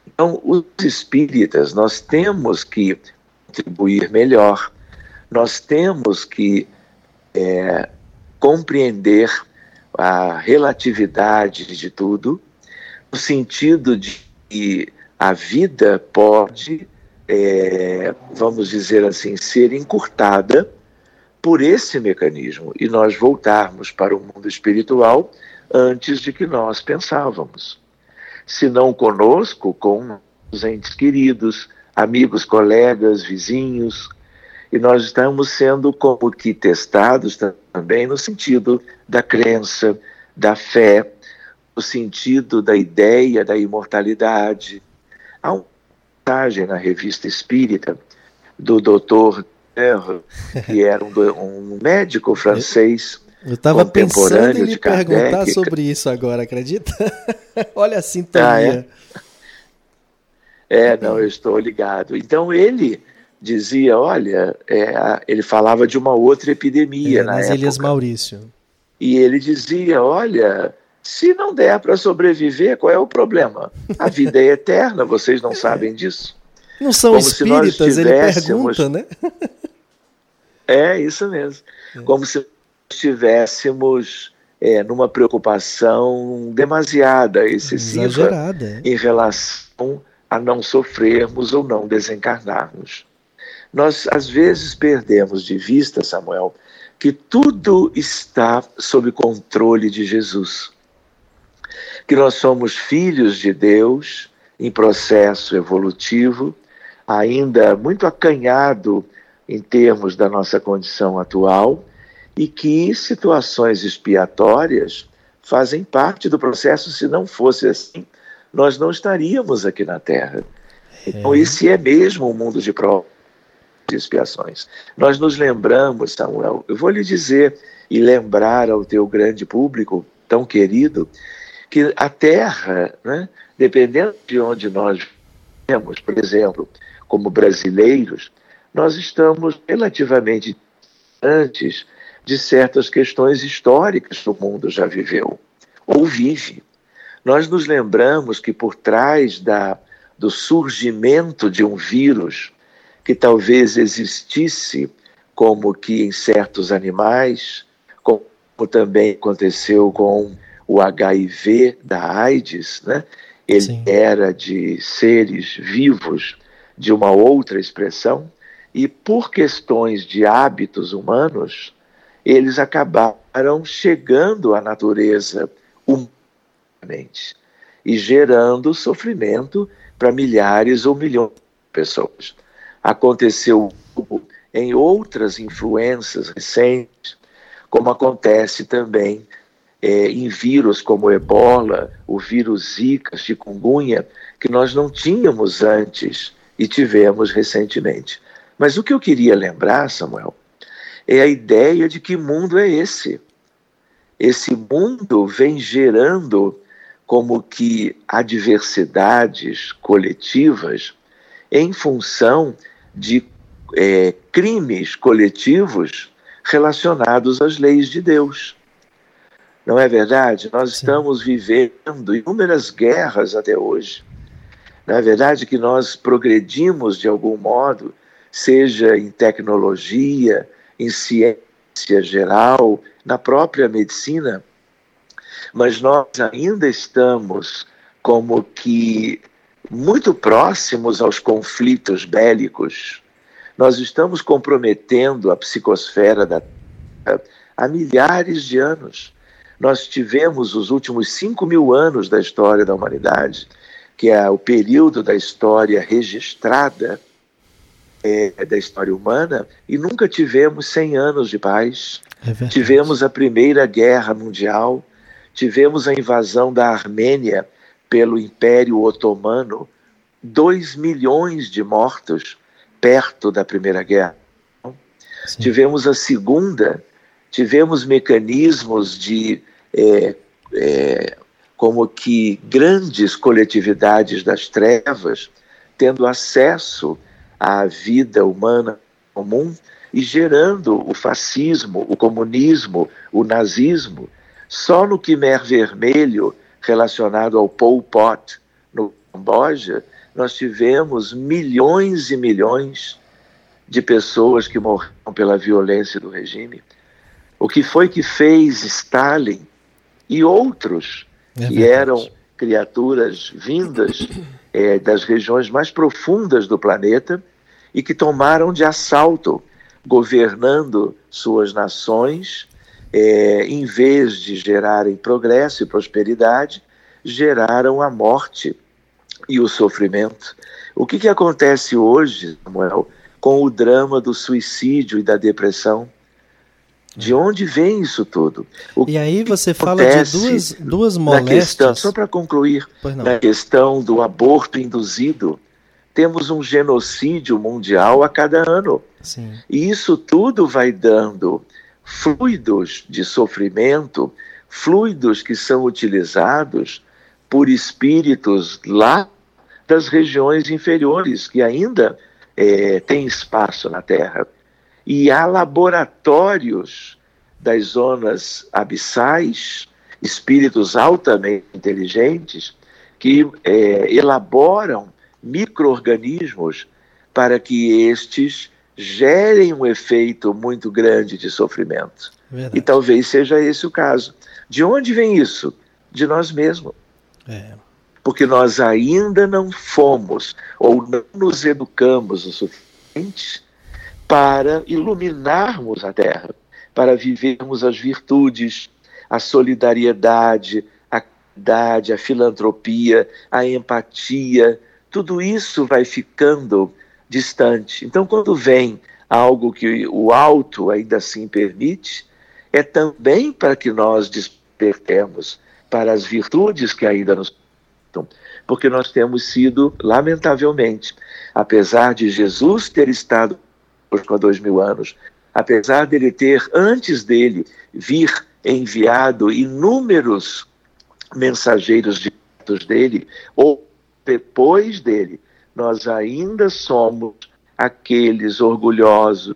Então, os espíritas, nós temos que contribuir melhor, nós temos que é, compreender a relatividade de tudo, no sentido de que a vida pode é, vamos dizer assim, ser encurtada por esse mecanismo e nós voltarmos para o mundo espiritual antes de que nós pensávamos. Se não conosco, com os entes queridos, amigos, colegas, vizinhos, e nós estamos sendo como que testados também no sentido da crença, da fé, no sentido da ideia da imortalidade. Há um na revista Espírita do doutor que era um, um médico francês. Eu estava pensando em lhe perguntar sobre isso agora, acredita? *laughs* Olha a sintonia. Ah, é? é, não, eu estou ligado. Então ele dizia, olha, é, ele falava de uma outra epidemia é, na nas época. Ilhas Maurício. E ele dizia, olha, se não der para sobreviver, qual é o problema? A vida é *laughs* eterna, vocês não sabem disso? Não são Como espíritas, ele pergunta, né? *laughs* é, isso mesmo. É. Como se estivéssemos é, numa preocupação demasiada, excessiva, Exagerada. em relação a não sofrermos ou não desencarnarmos. Nós, às vezes, perdemos de vista, Samuel, que tudo está sob controle de Jesus que nós somos filhos de Deus em processo evolutivo, ainda muito acanhado em termos da nossa condição atual, e que situações expiatórias fazem parte do processo. Se não fosse assim, nós não estaríamos aqui na Terra. Então, é. esse é mesmo um mundo de provas de expiações. Nós nos lembramos, Samuel, eu vou lhe dizer e lembrar ao teu grande público tão querido que a Terra, né, dependendo de onde nós vivemos, por exemplo, como brasileiros, nós estamos relativamente antes de certas questões históricas que o mundo já viveu ou vive. Nós nos lembramos que por trás da, do surgimento de um vírus que talvez existisse como que em certos animais, como também aconteceu com o HIV da AIDS, né? ele Sim. era de seres vivos de uma outra expressão, e por questões de hábitos humanos, eles acabaram chegando à natureza humanamente e gerando sofrimento para milhares ou milhões de pessoas. Aconteceu em outras influências recentes, como acontece também é, em vírus como ebola, o vírus zika, chikungunya, que nós não tínhamos antes e tivemos recentemente. Mas o que eu queria lembrar, Samuel, é a ideia de que mundo é esse. Esse mundo vem gerando como que adversidades coletivas em função de é, crimes coletivos relacionados às leis de Deus. Não é verdade? Nós Sim. estamos vivendo inúmeras guerras até hoje. Não é verdade que nós progredimos de algum modo, seja em tecnologia, em ciência geral, na própria medicina, mas nós ainda estamos como que muito próximos aos conflitos bélicos. Nós estamos comprometendo a psicosfera da Terra há milhares de anos. Nós tivemos os últimos 5 mil anos da história da humanidade, que é o período da história registrada é, da história humana, e nunca tivemos 100 anos de paz. É tivemos a Primeira Guerra Mundial, tivemos a invasão da Armênia pelo Império Otomano, 2 milhões de mortos perto da Primeira Guerra. Sim. Tivemos a Segunda, tivemos mecanismos de é, é, como que grandes coletividades das trevas tendo acesso à vida humana comum e gerando o fascismo, o comunismo, o nazismo. Só no Khmer Vermelho, relacionado ao Pol Pot, no Camboja, nós tivemos milhões e milhões de pessoas que morreram pela violência do regime. O que foi que fez Stalin e outros é que eram criaturas vindas é, das regiões mais profundas do planeta e que tomaram de assalto, governando suas nações, é, em vez de gerarem progresso e prosperidade, geraram a morte e o sofrimento. O que, que acontece hoje, Samuel, com o drama do suicídio e da depressão? De onde vem isso tudo? O e aí você fala de duas, duas moléstias. Questão, só para concluir, na questão do aborto induzido, temos um genocídio mundial a cada ano. Sim. E isso tudo vai dando fluidos de sofrimento, fluidos que são utilizados por espíritos lá das regiões inferiores, que ainda é, têm espaço na Terra e há laboratórios das zonas abissais, espíritos altamente inteligentes, que é, elaboram micro-organismos para que estes gerem um efeito muito grande de sofrimento. Verdade. E talvez seja esse o caso. De onde vem isso? De nós mesmos. É. Porque nós ainda não fomos ou não nos educamos o suficiente para iluminarmos a terra, para vivermos as virtudes, a solidariedade, a caridade, a filantropia, a empatia, tudo isso vai ficando distante. Então, quando vem algo que o alto ainda assim permite, é também para que nós despertemos para as virtudes que ainda nos porque nós temos sido, lamentavelmente, apesar de Jesus ter estado há dois mil anos, apesar dele ter, antes dele, vir enviado inúmeros mensageiros diretos dele, ou depois dele, nós ainda somos aqueles orgulhosos,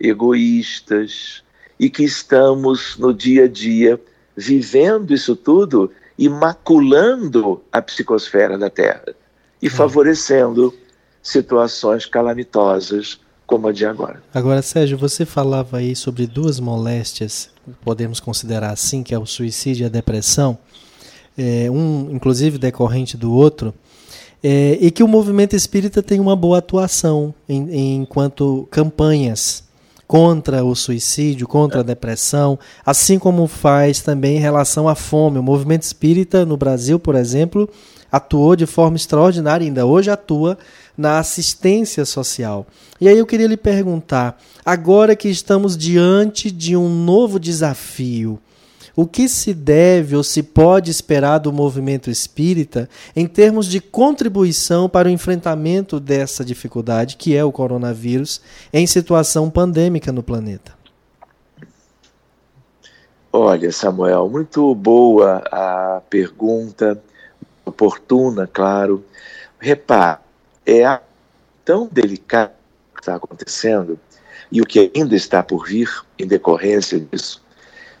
egoístas, e que estamos no dia a dia vivendo isso tudo e maculando a psicosfera da Terra e hum. favorecendo situações calamitosas como a de agora. Agora, Sérgio, você falava aí sobre duas moléstias, podemos considerar assim, que é o suicídio e a depressão, é, um inclusive decorrente do outro, é, e que o movimento espírita tem uma boa atuação em, enquanto campanhas contra o suicídio, contra a depressão, assim como faz também em relação à fome. O movimento espírita no Brasil, por exemplo, atuou de forma extraordinária, ainda hoje atua na assistência social. E aí eu queria lhe perguntar, agora que estamos diante de um novo desafio, o que se deve ou se pode esperar do movimento espírita em termos de contribuição para o enfrentamento dessa dificuldade que é o coronavírus em situação pandêmica no planeta? Olha, Samuel, muito boa a pergunta, oportuna, claro. Repare, é tão delicado que está acontecendo e o que ainda está por vir em decorrência disso.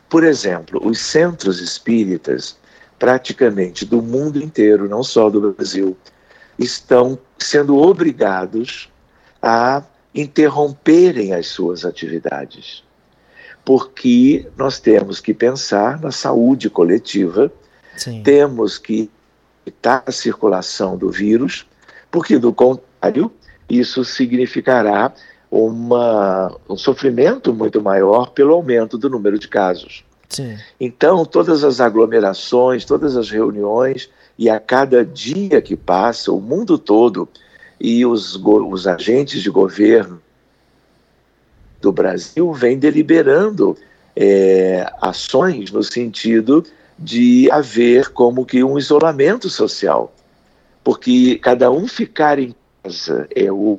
Por exemplo, os centros espíritas, praticamente do mundo inteiro, não só do Brasil, estão sendo obrigados a interromperem as suas atividades. Porque nós temos que pensar na saúde coletiva, Sim. temos que evitar a circulação do vírus, porque do contrário, isso significará uma, um sofrimento muito maior pelo aumento do número de casos. Sim. Então, todas as aglomerações, todas as reuniões, e a cada dia que passa, o mundo todo e os, os agentes de governo do Brasil vêm deliberando é, ações no sentido de haver como que um isolamento social, porque cada um ficar em casa é o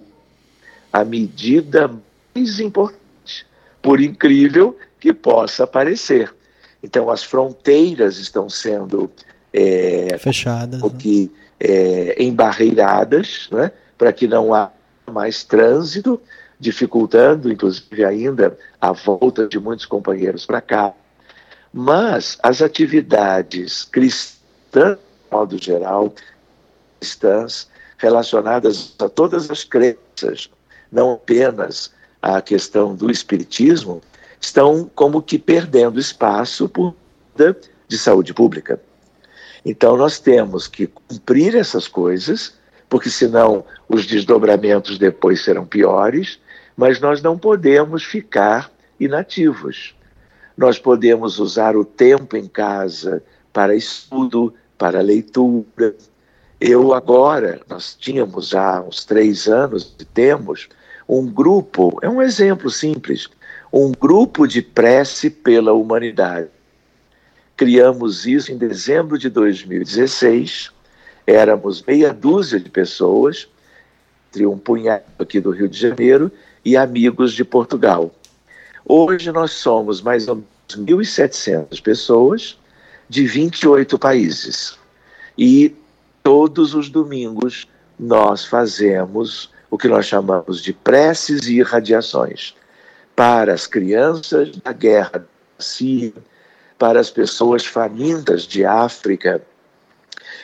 a medida mais importante, por incrível que possa parecer. Então, as fronteiras estão sendo é, fechadas, o né? que, é, embarreiradas, né, para que não há mais trânsito, dificultando, inclusive, ainda a volta de muitos companheiros para cá. Mas as atividades cristãs, de modo geral, cristãs, relacionadas a todas as crenças, não apenas a questão do espiritismo, estão como que perdendo espaço por de saúde pública. Então nós temos que cumprir essas coisas, porque senão os desdobramentos depois serão piores, mas nós não podemos ficar inativos. Nós podemos usar o tempo em casa para estudo, para leitura. Eu agora, nós tínhamos há uns três anos, temos um grupo, é um exemplo simples, um grupo de prece pela humanidade. Criamos isso em dezembro de 2016, éramos meia dúzia de pessoas, entre um punhado aqui do Rio de Janeiro e amigos de Portugal. Hoje nós somos mais ou menos 1.700 pessoas de 28 países. E todos os domingos nós fazemos o que nós chamamos de preces e irradiações para as crianças da guerra da Síria, para as pessoas famintas de África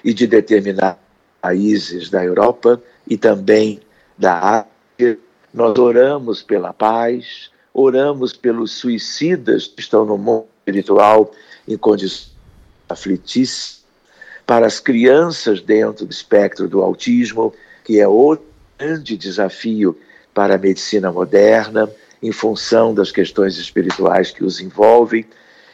e de determinados países da Europa e também da Ásia. Nós oramos pela paz, oramos pelos suicidas que estão no mundo espiritual em condições aflitíssimas, para as crianças dentro do espectro do autismo, que é outro grande desafio para a medicina moderna, em função das questões espirituais que os envolvem.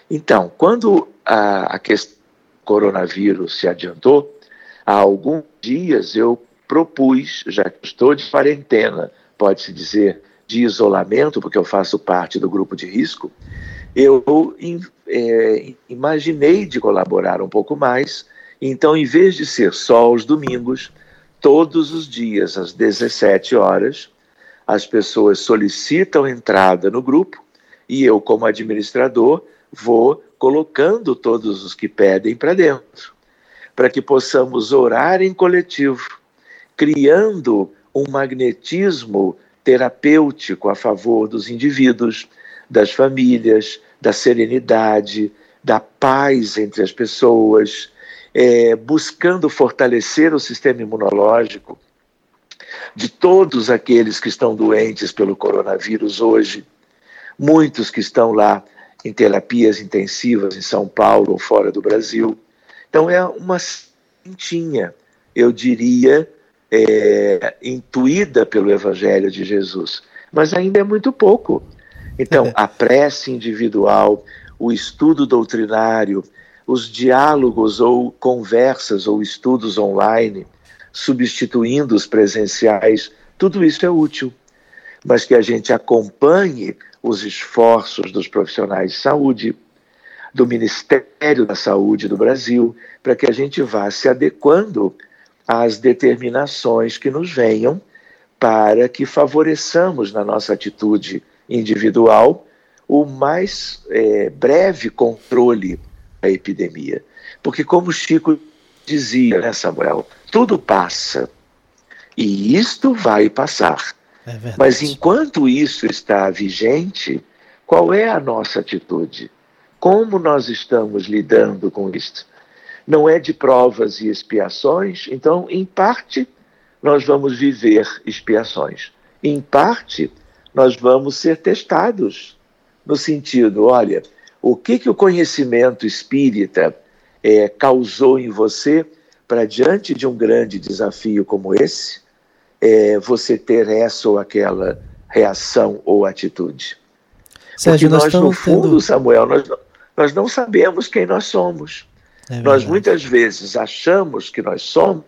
Então, quando a, a questão do coronavírus se adiantou, há alguns dias eu propus, já que estou de quarentena, pode-se dizer de isolamento, porque eu faço parte do grupo de risco, eu é, imaginei de colaborar um pouco mais. Então, em vez de ser só aos domingos, todos os dias, às 17 horas, as pessoas solicitam entrada no grupo e eu, como administrador, vou colocando todos os que pedem para dentro, para que possamos orar em coletivo, criando um magnetismo terapêutico a favor dos indivíduos, das famílias, da serenidade, da paz entre as pessoas, é, buscando fortalecer o sistema imunológico de todos aqueles que estão doentes pelo coronavírus hoje, muitos que estão lá em terapias intensivas em São Paulo ou fora do Brasil. Então é uma cintinha, eu diria, é, intuída pelo Evangelho de Jesus, mas ainda é muito pouco. Então, *laughs* a prece individual, o estudo doutrinário, os diálogos ou conversas ou estudos online, substituindo os presenciais, tudo isso é útil. Mas que a gente acompanhe os esforços dos profissionais de saúde, do Ministério da Saúde do Brasil, para que a gente vá se adequando às determinações que nos venham, para que favoreçamos na nossa atitude individual o mais é, breve controle da epidemia. Porque, como Chico dizia, né, Samuel, tudo passa e isto vai passar. É Mas enquanto isso está vigente, qual é a nossa atitude? Como nós estamos lidando com isto? Não é de provas e expiações, então, em parte, nós vamos viver expiações. Em parte, nós vamos ser testados, no sentido, olha, o que, que o conhecimento espírita é, causou em você para, diante de um grande desafio como esse, é, você ter essa ou aquela reação ou atitude. Sérgio, Porque nós, nós no fundo, tendo... Samuel, nós, nós não sabemos quem nós somos. É nós muitas vezes achamos que nós somos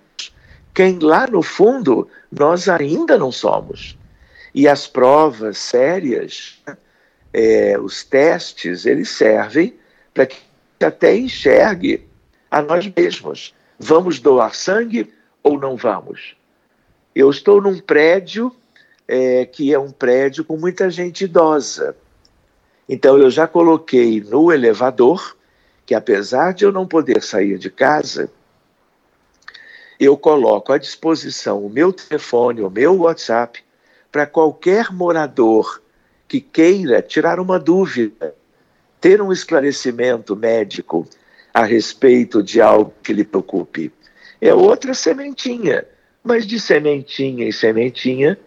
quem lá no fundo nós ainda não somos. E as provas sérias, é, os testes, eles servem para que até enxergue a nós mesmos. Vamos doar sangue ou não vamos? Eu estou num prédio é, que é um prédio com muita gente idosa. Então eu já coloquei no elevador que apesar de eu não poder sair de casa, eu coloco à disposição o meu telefone, o meu WhatsApp, para qualquer morador que queira tirar uma dúvida, ter um esclarecimento médico a respeito de algo que lhe preocupe. É outra sementinha, mas de sementinha em sementinha,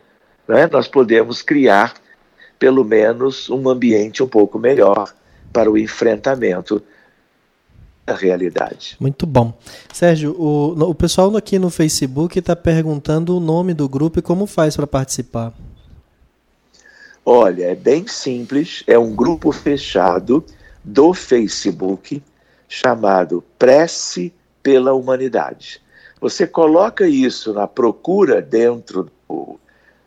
né, nós podemos criar pelo menos um ambiente um pouco melhor para o enfrentamento realidade. Muito bom. Sérgio, o, o pessoal aqui no Facebook está perguntando o nome do grupo e como faz para participar. Olha, é bem simples, é um grupo fechado do Facebook chamado Prece pela Humanidade. Você coloca isso na procura dentro do,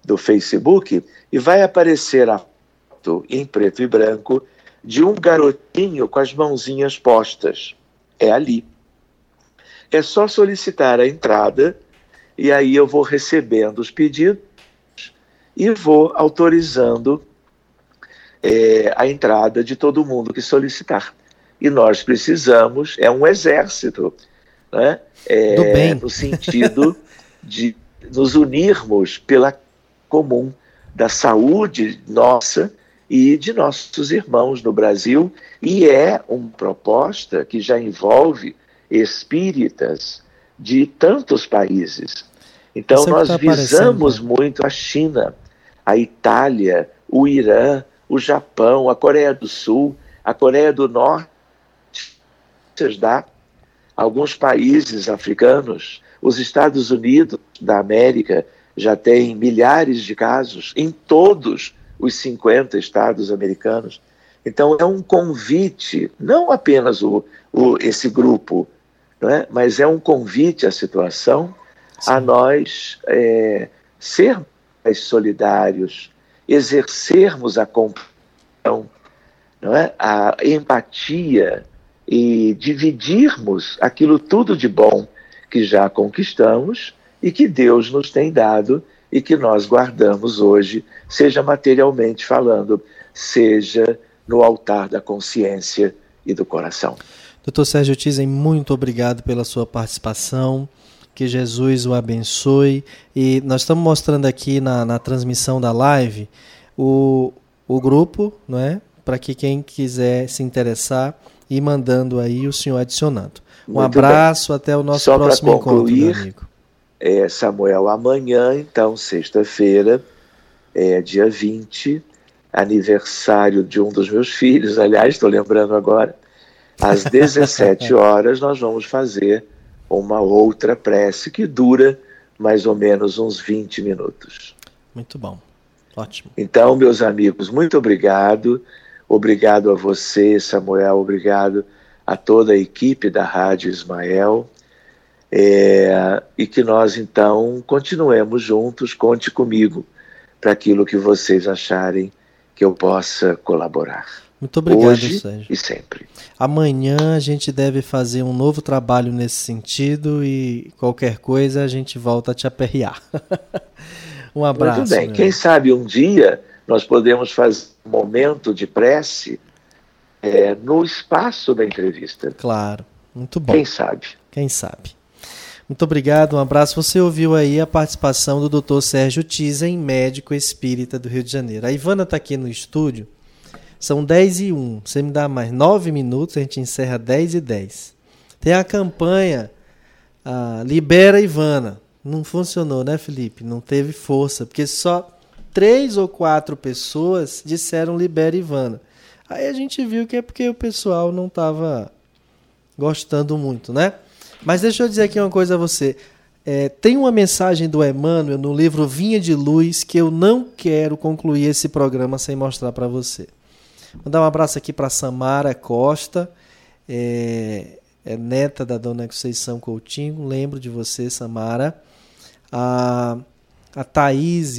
do Facebook e vai aparecer a foto em preto e branco de um garotinho com as mãozinhas postas é ali. É só solicitar a entrada e aí eu vou recebendo os pedidos e vou autorizando é, a entrada de todo mundo que solicitar. E nós precisamos, é um exército, né? É, no sentido de nos unirmos pela comum da saúde nossa e de nossos irmãos no Brasil, e é uma proposta que já envolve espíritas de tantos países. Então, nós tá visamos muito a China, a Itália, o Irã, o Japão, a Coreia do Sul, a Coreia do Norte, da alguns países africanos, os Estados Unidos da América já têm milhares de casos, em todos os 50 estados americanos. Então é um convite, não apenas o, o esse grupo, não é? mas é um convite à situação Sim. a nós é, sermos solidários, exercermos a compaixão, é? a empatia e dividirmos aquilo tudo de bom que já conquistamos e que Deus nos tem dado e que nós guardamos hoje, seja materialmente falando, seja no altar da consciência e do coração. Doutor Sérgio Tizen, muito obrigado pela sua participação. Que Jesus o abençoe. E nós estamos mostrando aqui na, na transmissão da live o, o grupo, não é? Para que quem quiser se interessar e mandando aí o senhor adicionando. Um muito abraço, bem. até o nosso Só próximo concluir, encontro, meu amigo é, Samuel, amanhã, então, sexta-feira, é dia 20, aniversário de um dos meus filhos, aliás, estou lembrando agora, às 17 *laughs* horas nós vamos fazer uma outra prece que dura mais ou menos uns 20 minutos. Muito bom. Ótimo. Então, meus amigos, muito obrigado. Obrigado a você, Samuel. Obrigado a toda a equipe da Rádio Ismael. É, e que nós então continuemos juntos, conte comigo para aquilo que vocês acharem que eu possa colaborar. Muito obrigado, hoje Sérgio. e sempre. Amanhã a gente deve fazer um novo trabalho nesse sentido e qualquer coisa a gente volta a te aperrear. *laughs* um abraço. Muito bem. meu. Quem sabe um dia nós podemos fazer um momento de prece é, no espaço da entrevista. Claro. Muito bom. Quem sabe? Quem sabe. Muito obrigado, um abraço. Você ouviu aí a participação do Dr. Sérgio Tizen, médico espírita do Rio de Janeiro. A Ivana está aqui no estúdio. São 10 e 1. Você me dá mais 9 minutos, a gente encerra 10 e 10. Tem a campanha Libera Ivana. Não funcionou, né, Felipe? Não teve força, porque só três ou quatro pessoas disseram Libera Ivana. Aí a gente viu que é porque o pessoal não estava gostando muito, né? Mas deixa eu dizer aqui uma coisa a você. É, tem uma mensagem do Emmanuel no livro Vinha de Luz que eu não quero concluir esse programa sem mostrar para você. Mandar um abraço aqui para Samara Costa, é, é, neta da dona Conceição Coutinho. Lembro de você, Samara. A, a Thaís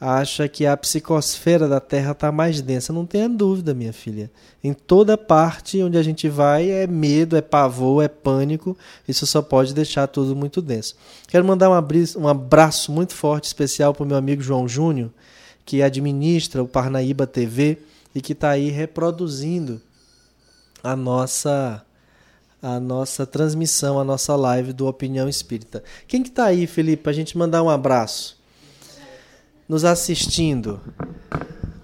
acha que a psicosfera da Terra está mais densa. Não tenha dúvida, minha filha. Em toda parte onde a gente vai é medo, é pavor, é pânico. Isso só pode deixar tudo muito denso. Quero mandar um abraço muito forte, especial para o meu amigo João Júnior, que administra o Parnaíba TV e que está aí reproduzindo a nossa a nossa transmissão, a nossa live do Opinião Espírita. Quem que está aí, Felipe, para a gente mandar um abraço? Nos assistindo.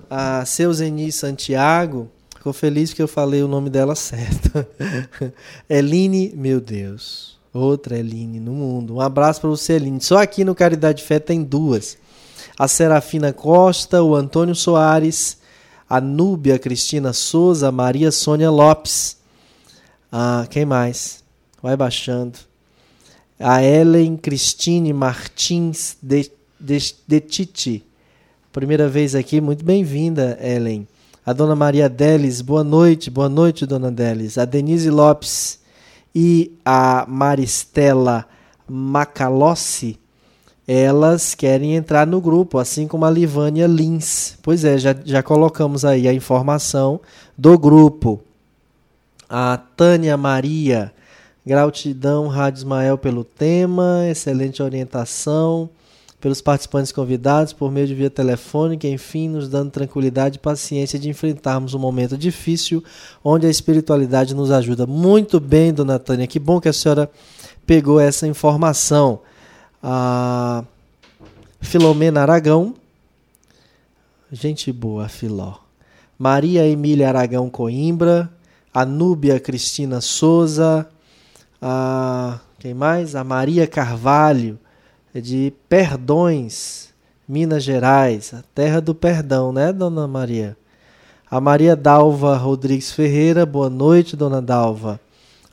A seu Zeni Santiago, ficou feliz que eu falei o nome dela certo. *laughs* Eline, meu Deus, outra Eline no mundo. Um abraço para você, Eline. Só aqui no Caridade Fé tem duas. A Serafina Costa, o Antônio Soares, a Núbia Cristina Souza, a Maria Sônia Lopes. Ah, quem mais? Vai baixando. A Ellen Cristine Martins de de, de Titi. Primeira vez aqui, muito bem-vinda, Ellen. A dona Maria Delis, boa noite, boa noite, dona Delis. A Denise Lopes e a Maristela Macalossi, elas querem entrar no grupo, assim como a Livânia Lins. Pois é, já, já colocamos aí a informação do grupo. A Tânia Maria, gratidão, Rádio Ismael, pelo tema, excelente orientação pelos participantes convidados, por meio de via telefônica, enfim, nos dando tranquilidade e paciência de enfrentarmos um momento difícil, onde a espiritualidade nos ajuda. Muito bem, dona Tânia, que bom que a senhora pegou essa informação. A Filomena Aragão, gente boa, Filó. Maria Emília Aragão Coimbra, a Núbia Cristina Souza, a quem mais? A Maria Carvalho, de Perdões, Minas Gerais, a terra do perdão, né, dona Maria? A Maria Dalva Rodrigues Ferreira, boa noite, dona Dalva.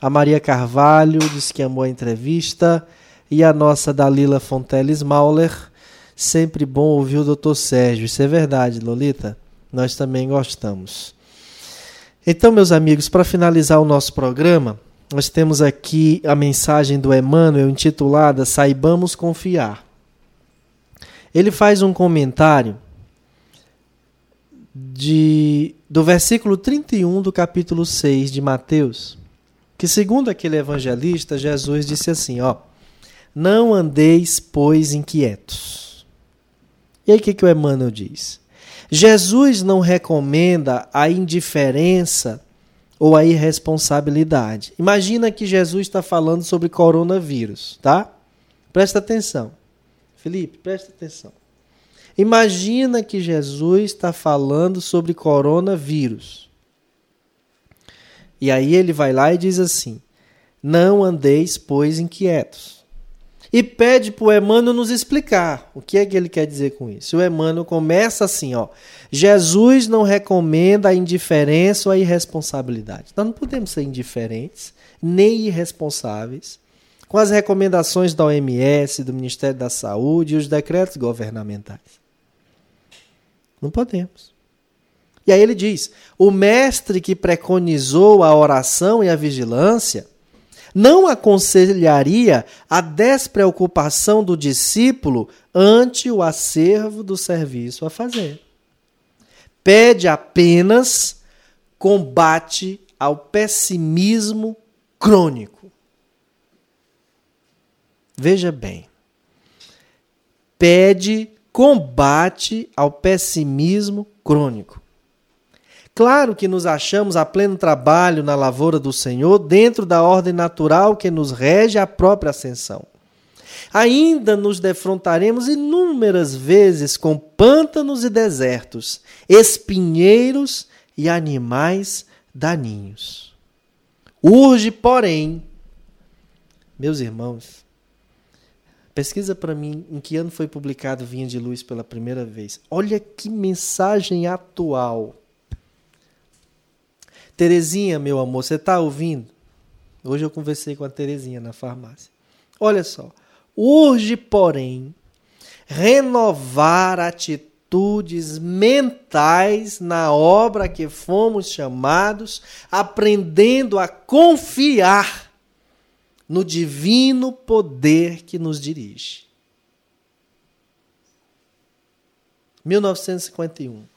A Maria Carvalho diz que amou a entrevista. E a nossa Dalila Fonteles Mauler, sempre bom ouvir o doutor Sérgio. Isso é verdade, Lolita. Nós também gostamos. Então, meus amigos, para finalizar o nosso programa, nós temos aqui a mensagem do Emmanuel intitulada Saibamos Confiar. Ele faz um comentário de, do versículo 31 do capítulo 6 de Mateus, que segundo aquele evangelista, Jesus disse assim, ó, não andeis, pois, inquietos. E aí o que, que o Emmanuel diz? Jesus não recomenda a indiferença ou a irresponsabilidade. Imagina que Jesus está falando sobre coronavírus, tá? Presta atenção. Felipe, presta atenção. Imagina que Jesus está falando sobre coronavírus. E aí ele vai lá e diz assim: Não andeis, pois, inquietos e pede para o Emmanuel nos explicar o que é que ele quer dizer com isso. O Emmanuel começa assim, ó. Jesus não recomenda a indiferença ou a irresponsabilidade. Nós não podemos ser indiferentes nem irresponsáveis com as recomendações da OMS, do Ministério da Saúde e os decretos governamentais. Não podemos. E aí ele diz: o mestre que preconizou a oração e a vigilância não aconselharia a despreocupação do discípulo ante o acervo do serviço a fazer. Pede apenas combate ao pessimismo crônico. Veja bem. Pede combate ao pessimismo crônico. Claro que nos achamos a pleno trabalho na lavoura do Senhor, dentro da ordem natural que nos rege a própria ascensão. Ainda nos defrontaremos inúmeras vezes com pântanos e desertos, espinheiros e animais daninhos. Urge, porém, meus irmãos, pesquisa para mim em que ano foi publicado Vinha de Luz pela primeira vez. Olha que mensagem atual. Terezinha, meu amor, você está ouvindo? Hoje eu conversei com a Terezinha na farmácia. Olha só. Urge, porém, renovar atitudes mentais na obra que fomos chamados, aprendendo a confiar no divino poder que nos dirige. 1951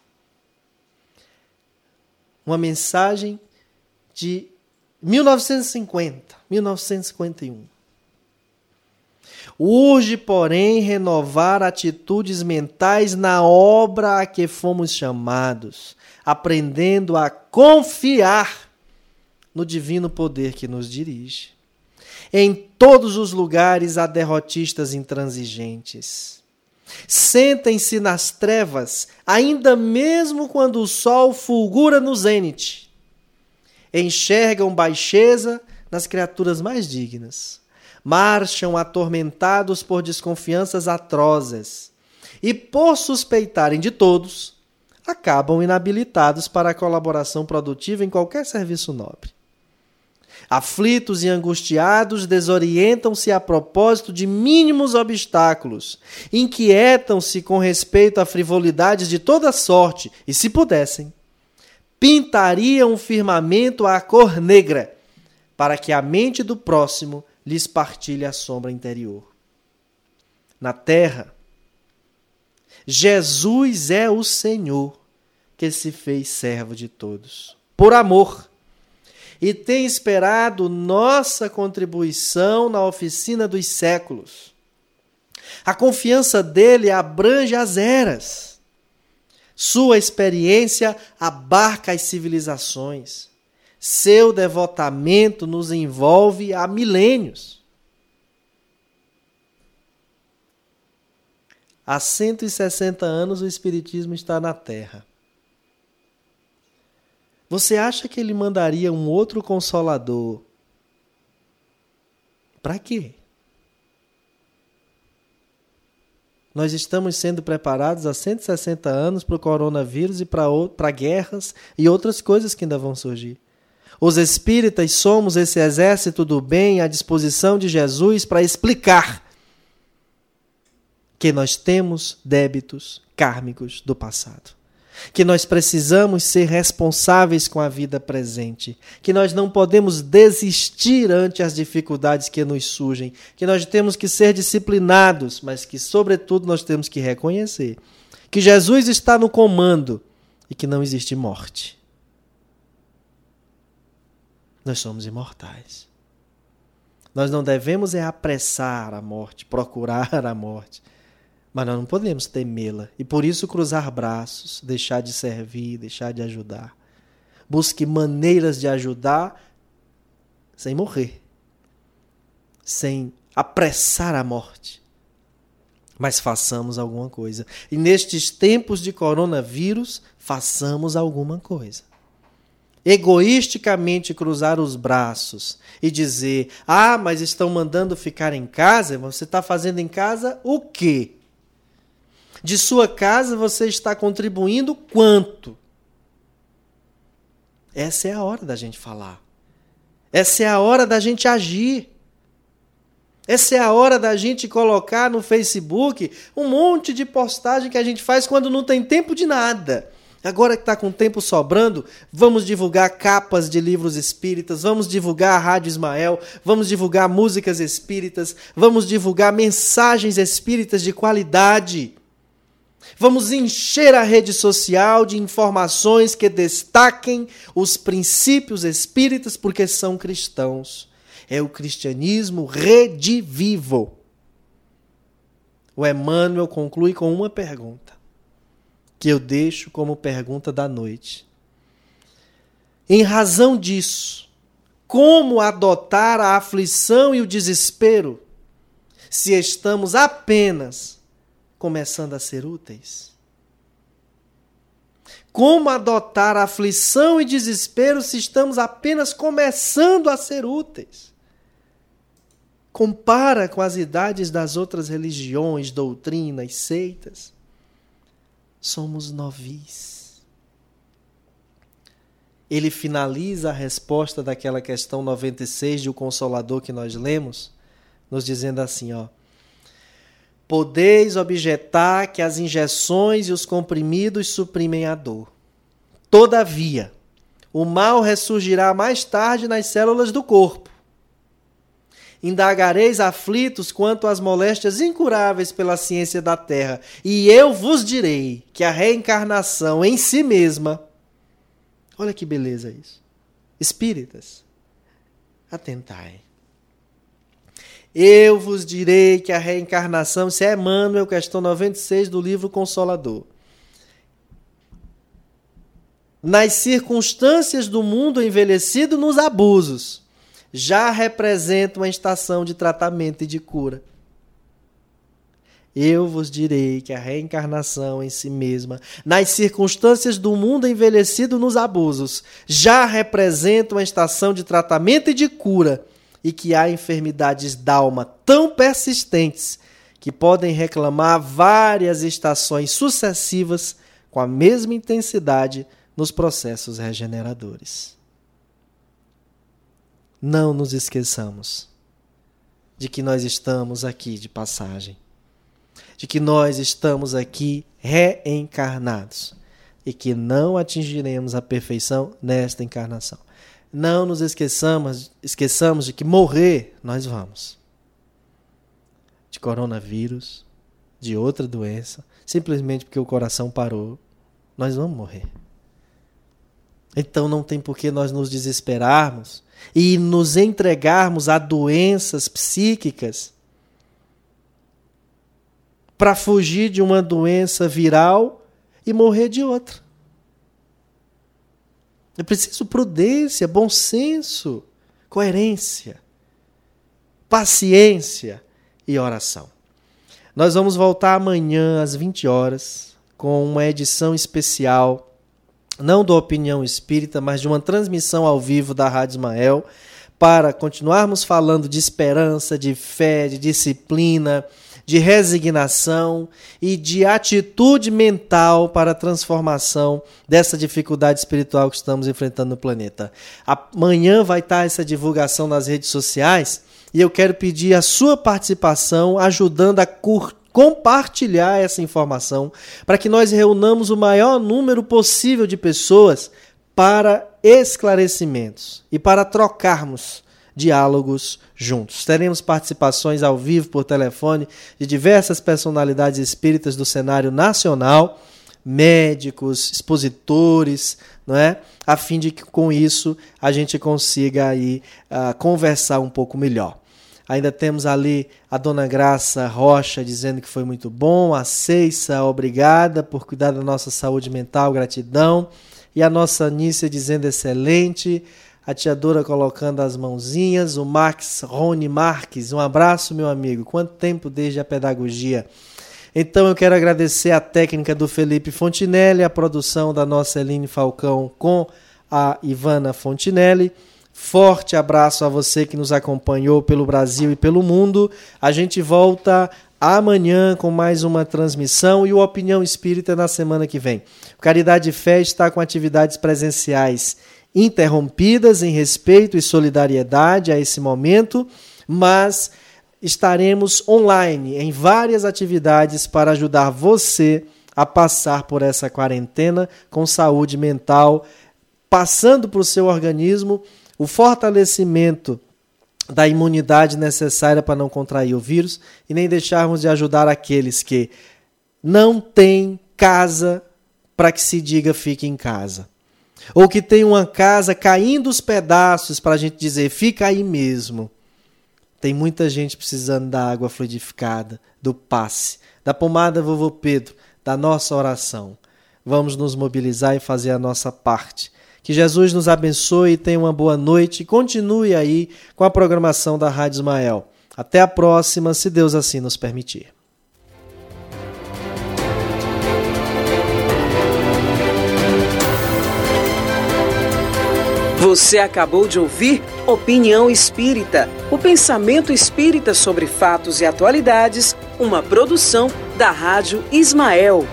uma mensagem de 1950, 1951. Urge, porém, renovar atitudes mentais na obra a que fomos chamados, aprendendo a confiar no divino poder que nos dirige. Em todos os lugares há derrotistas intransigentes Sentem-se nas trevas, ainda mesmo quando o sol fulgura no zênite. Enxergam baixeza nas criaturas mais dignas. Marcham atormentados por desconfianças atrozes. E por suspeitarem de todos, acabam inabilitados para a colaboração produtiva em qualquer serviço nobre. Aflitos e angustiados, desorientam-se a propósito de mínimos obstáculos, inquietam-se com respeito a frivolidades de toda sorte e, se pudessem, pintariam um firmamento à cor negra, para que a mente do próximo lhes partilhe a sombra interior. Na terra, Jesus é o Senhor que se fez servo de todos. Por amor e tem esperado nossa contribuição na oficina dos séculos. A confiança dele abrange as eras. Sua experiência abarca as civilizações. Seu devotamento nos envolve há milênios. Há 160 anos o Espiritismo está na Terra. Você acha que ele mandaria um outro consolador? Para quê? Nós estamos sendo preparados há 160 anos para o coronavírus e para guerras e outras coisas que ainda vão surgir. Os espíritas somos esse exército do bem à disposição de Jesus para explicar que nós temos débitos kármicos do passado que nós precisamos ser responsáveis com a vida presente, que nós não podemos desistir ante as dificuldades que nos surgem, que nós temos que ser disciplinados, mas que, sobretudo, nós temos que reconhecer que Jesus está no comando e que não existe morte. Nós somos imortais. Nós não devemos é apressar a morte, procurar a morte mas nós não podemos temê-la e por isso cruzar braços, deixar de servir, deixar de ajudar. Busque maneiras de ajudar sem morrer, sem apressar a morte. Mas façamos alguma coisa. E nestes tempos de coronavírus, façamos alguma coisa. Egoisticamente cruzar os braços e dizer: Ah, mas estão mandando ficar em casa? Você está fazendo em casa o quê? De sua casa você está contribuindo quanto? Essa é a hora da gente falar. Essa é a hora da gente agir. Essa é a hora da gente colocar no Facebook um monte de postagem que a gente faz quando não tem tempo de nada. Agora que está com tempo sobrando, vamos divulgar capas de livros espíritas, vamos divulgar a Rádio Ismael, vamos divulgar músicas espíritas, vamos divulgar mensagens espíritas de qualidade. Vamos encher a rede social de informações que destaquem os princípios espíritas porque são cristãos. É o cristianismo redivivo. O Emmanuel conclui com uma pergunta, que eu deixo como pergunta da noite. Em razão disso, como adotar a aflição e o desespero se estamos apenas começando a ser úteis? Como adotar aflição e desespero se estamos apenas começando a ser úteis? Compara com as idades das outras religiões, doutrinas, seitas. Somos novis. Ele finaliza a resposta daquela questão 96 de O Consolador que nós lemos, nos dizendo assim, ó: Podeis objetar que as injeções e os comprimidos suprimem a dor. Todavia, o mal ressurgirá mais tarde nas células do corpo indagareis aflitos quanto às moléstias incuráveis pela ciência da terra, e eu vos direi que a reencarnação em si mesma. Olha que beleza isso. Espíritas, atentai. Eu vos direi que a reencarnação, isso é Emmanuel, questão 96 do livro Consolador. Nas circunstâncias do mundo envelhecido nos abusos já representa uma estação de tratamento e de cura. Eu vos direi que a reencarnação em si mesma, nas circunstâncias do mundo envelhecido nos abusos, já representa uma estação de tratamento e de cura, e que há enfermidades d'alma tão persistentes que podem reclamar várias estações sucessivas com a mesma intensidade nos processos regeneradores não nos esqueçamos de que nós estamos aqui de passagem, de que nós estamos aqui reencarnados e que não atingiremos a perfeição nesta encarnação. Não nos esqueçamos, esqueçamos de que morrer nós vamos. De coronavírus, de outra doença, simplesmente porque o coração parou, nós vamos morrer. Então não tem por que nós nos desesperarmos e nos entregarmos a doenças psíquicas para fugir de uma doença viral e morrer de outra. É preciso prudência, bom senso, coerência, paciência e oração. Nós vamos voltar amanhã às 20 horas com uma edição especial não do Opinião Espírita, mas de uma transmissão ao vivo da Rádio Ismael, para continuarmos falando de esperança, de fé, de disciplina, de resignação e de atitude mental para a transformação dessa dificuldade espiritual que estamos enfrentando no planeta. Amanhã vai estar essa divulgação nas redes sociais e eu quero pedir a sua participação ajudando a curtir compartilhar essa informação para que nós reunamos o maior número possível de pessoas para esclarecimentos e para trocarmos diálogos juntos. Teremos participações ao vivo por telefone de diversas personalidades espíritas do cenário nacional, médicos, expositores, não é? A fim de que com isso a gente consiga aí uh, conversar um pouco melhor. Ainda temos ali a Dona Graça Rocha dizendo que foi muito bom. A Ceissa, obrigada por cuidar da nossa saúde mental, gratidão. E a nossa Nícia dizendo excelente. A tia Dora colocando as mãozinhas. O Max Rony Marques, um abraço, meu amigo. Quanto tempo desde a pedagogia. Então eu quero agradecer a técnica do Felipe Fontinelli, a produção da nossa Eline Falcão com a Ivana Fontinelli. Forte abraço a você que nos acompanhou pelo Brasil e pelo mundo. A gente volta amanhã com mais uma transmissão e o Opinião Espírita na semana que vem. Caridade e Fé está com atividades presenciais interrompidas em respeito e solidariedade a esse momento, mas estaremos online em várias atividades para ajudar você a passar por essa quarentena com saúde mental, passando para o seu organismo o fortalecimento da imunidade necessária para não contrair o vírus e nem deixarmos de ajudar aqueles que não tem casa para que se diga fique em casa. Ou que tem uma casa caindo os pedaços para a gente dizer fica aí mesmo. Tem muita gente precisando da água fluidificada, do passe, da pomada vovô Pedro, da nossa oração. Vamos nos mobilizar e fazer a nossa parte. Que Jesus nos abençoe, tenha uma boa noite e continue aí com a programação da Rádio Ismael. Até a próxima, se Deus assim nos permitir. Você acabou de ouvir Opinião Espírita, o pensamento espírita sobre fatos e atualidades, uma produção da Rádio Ismael.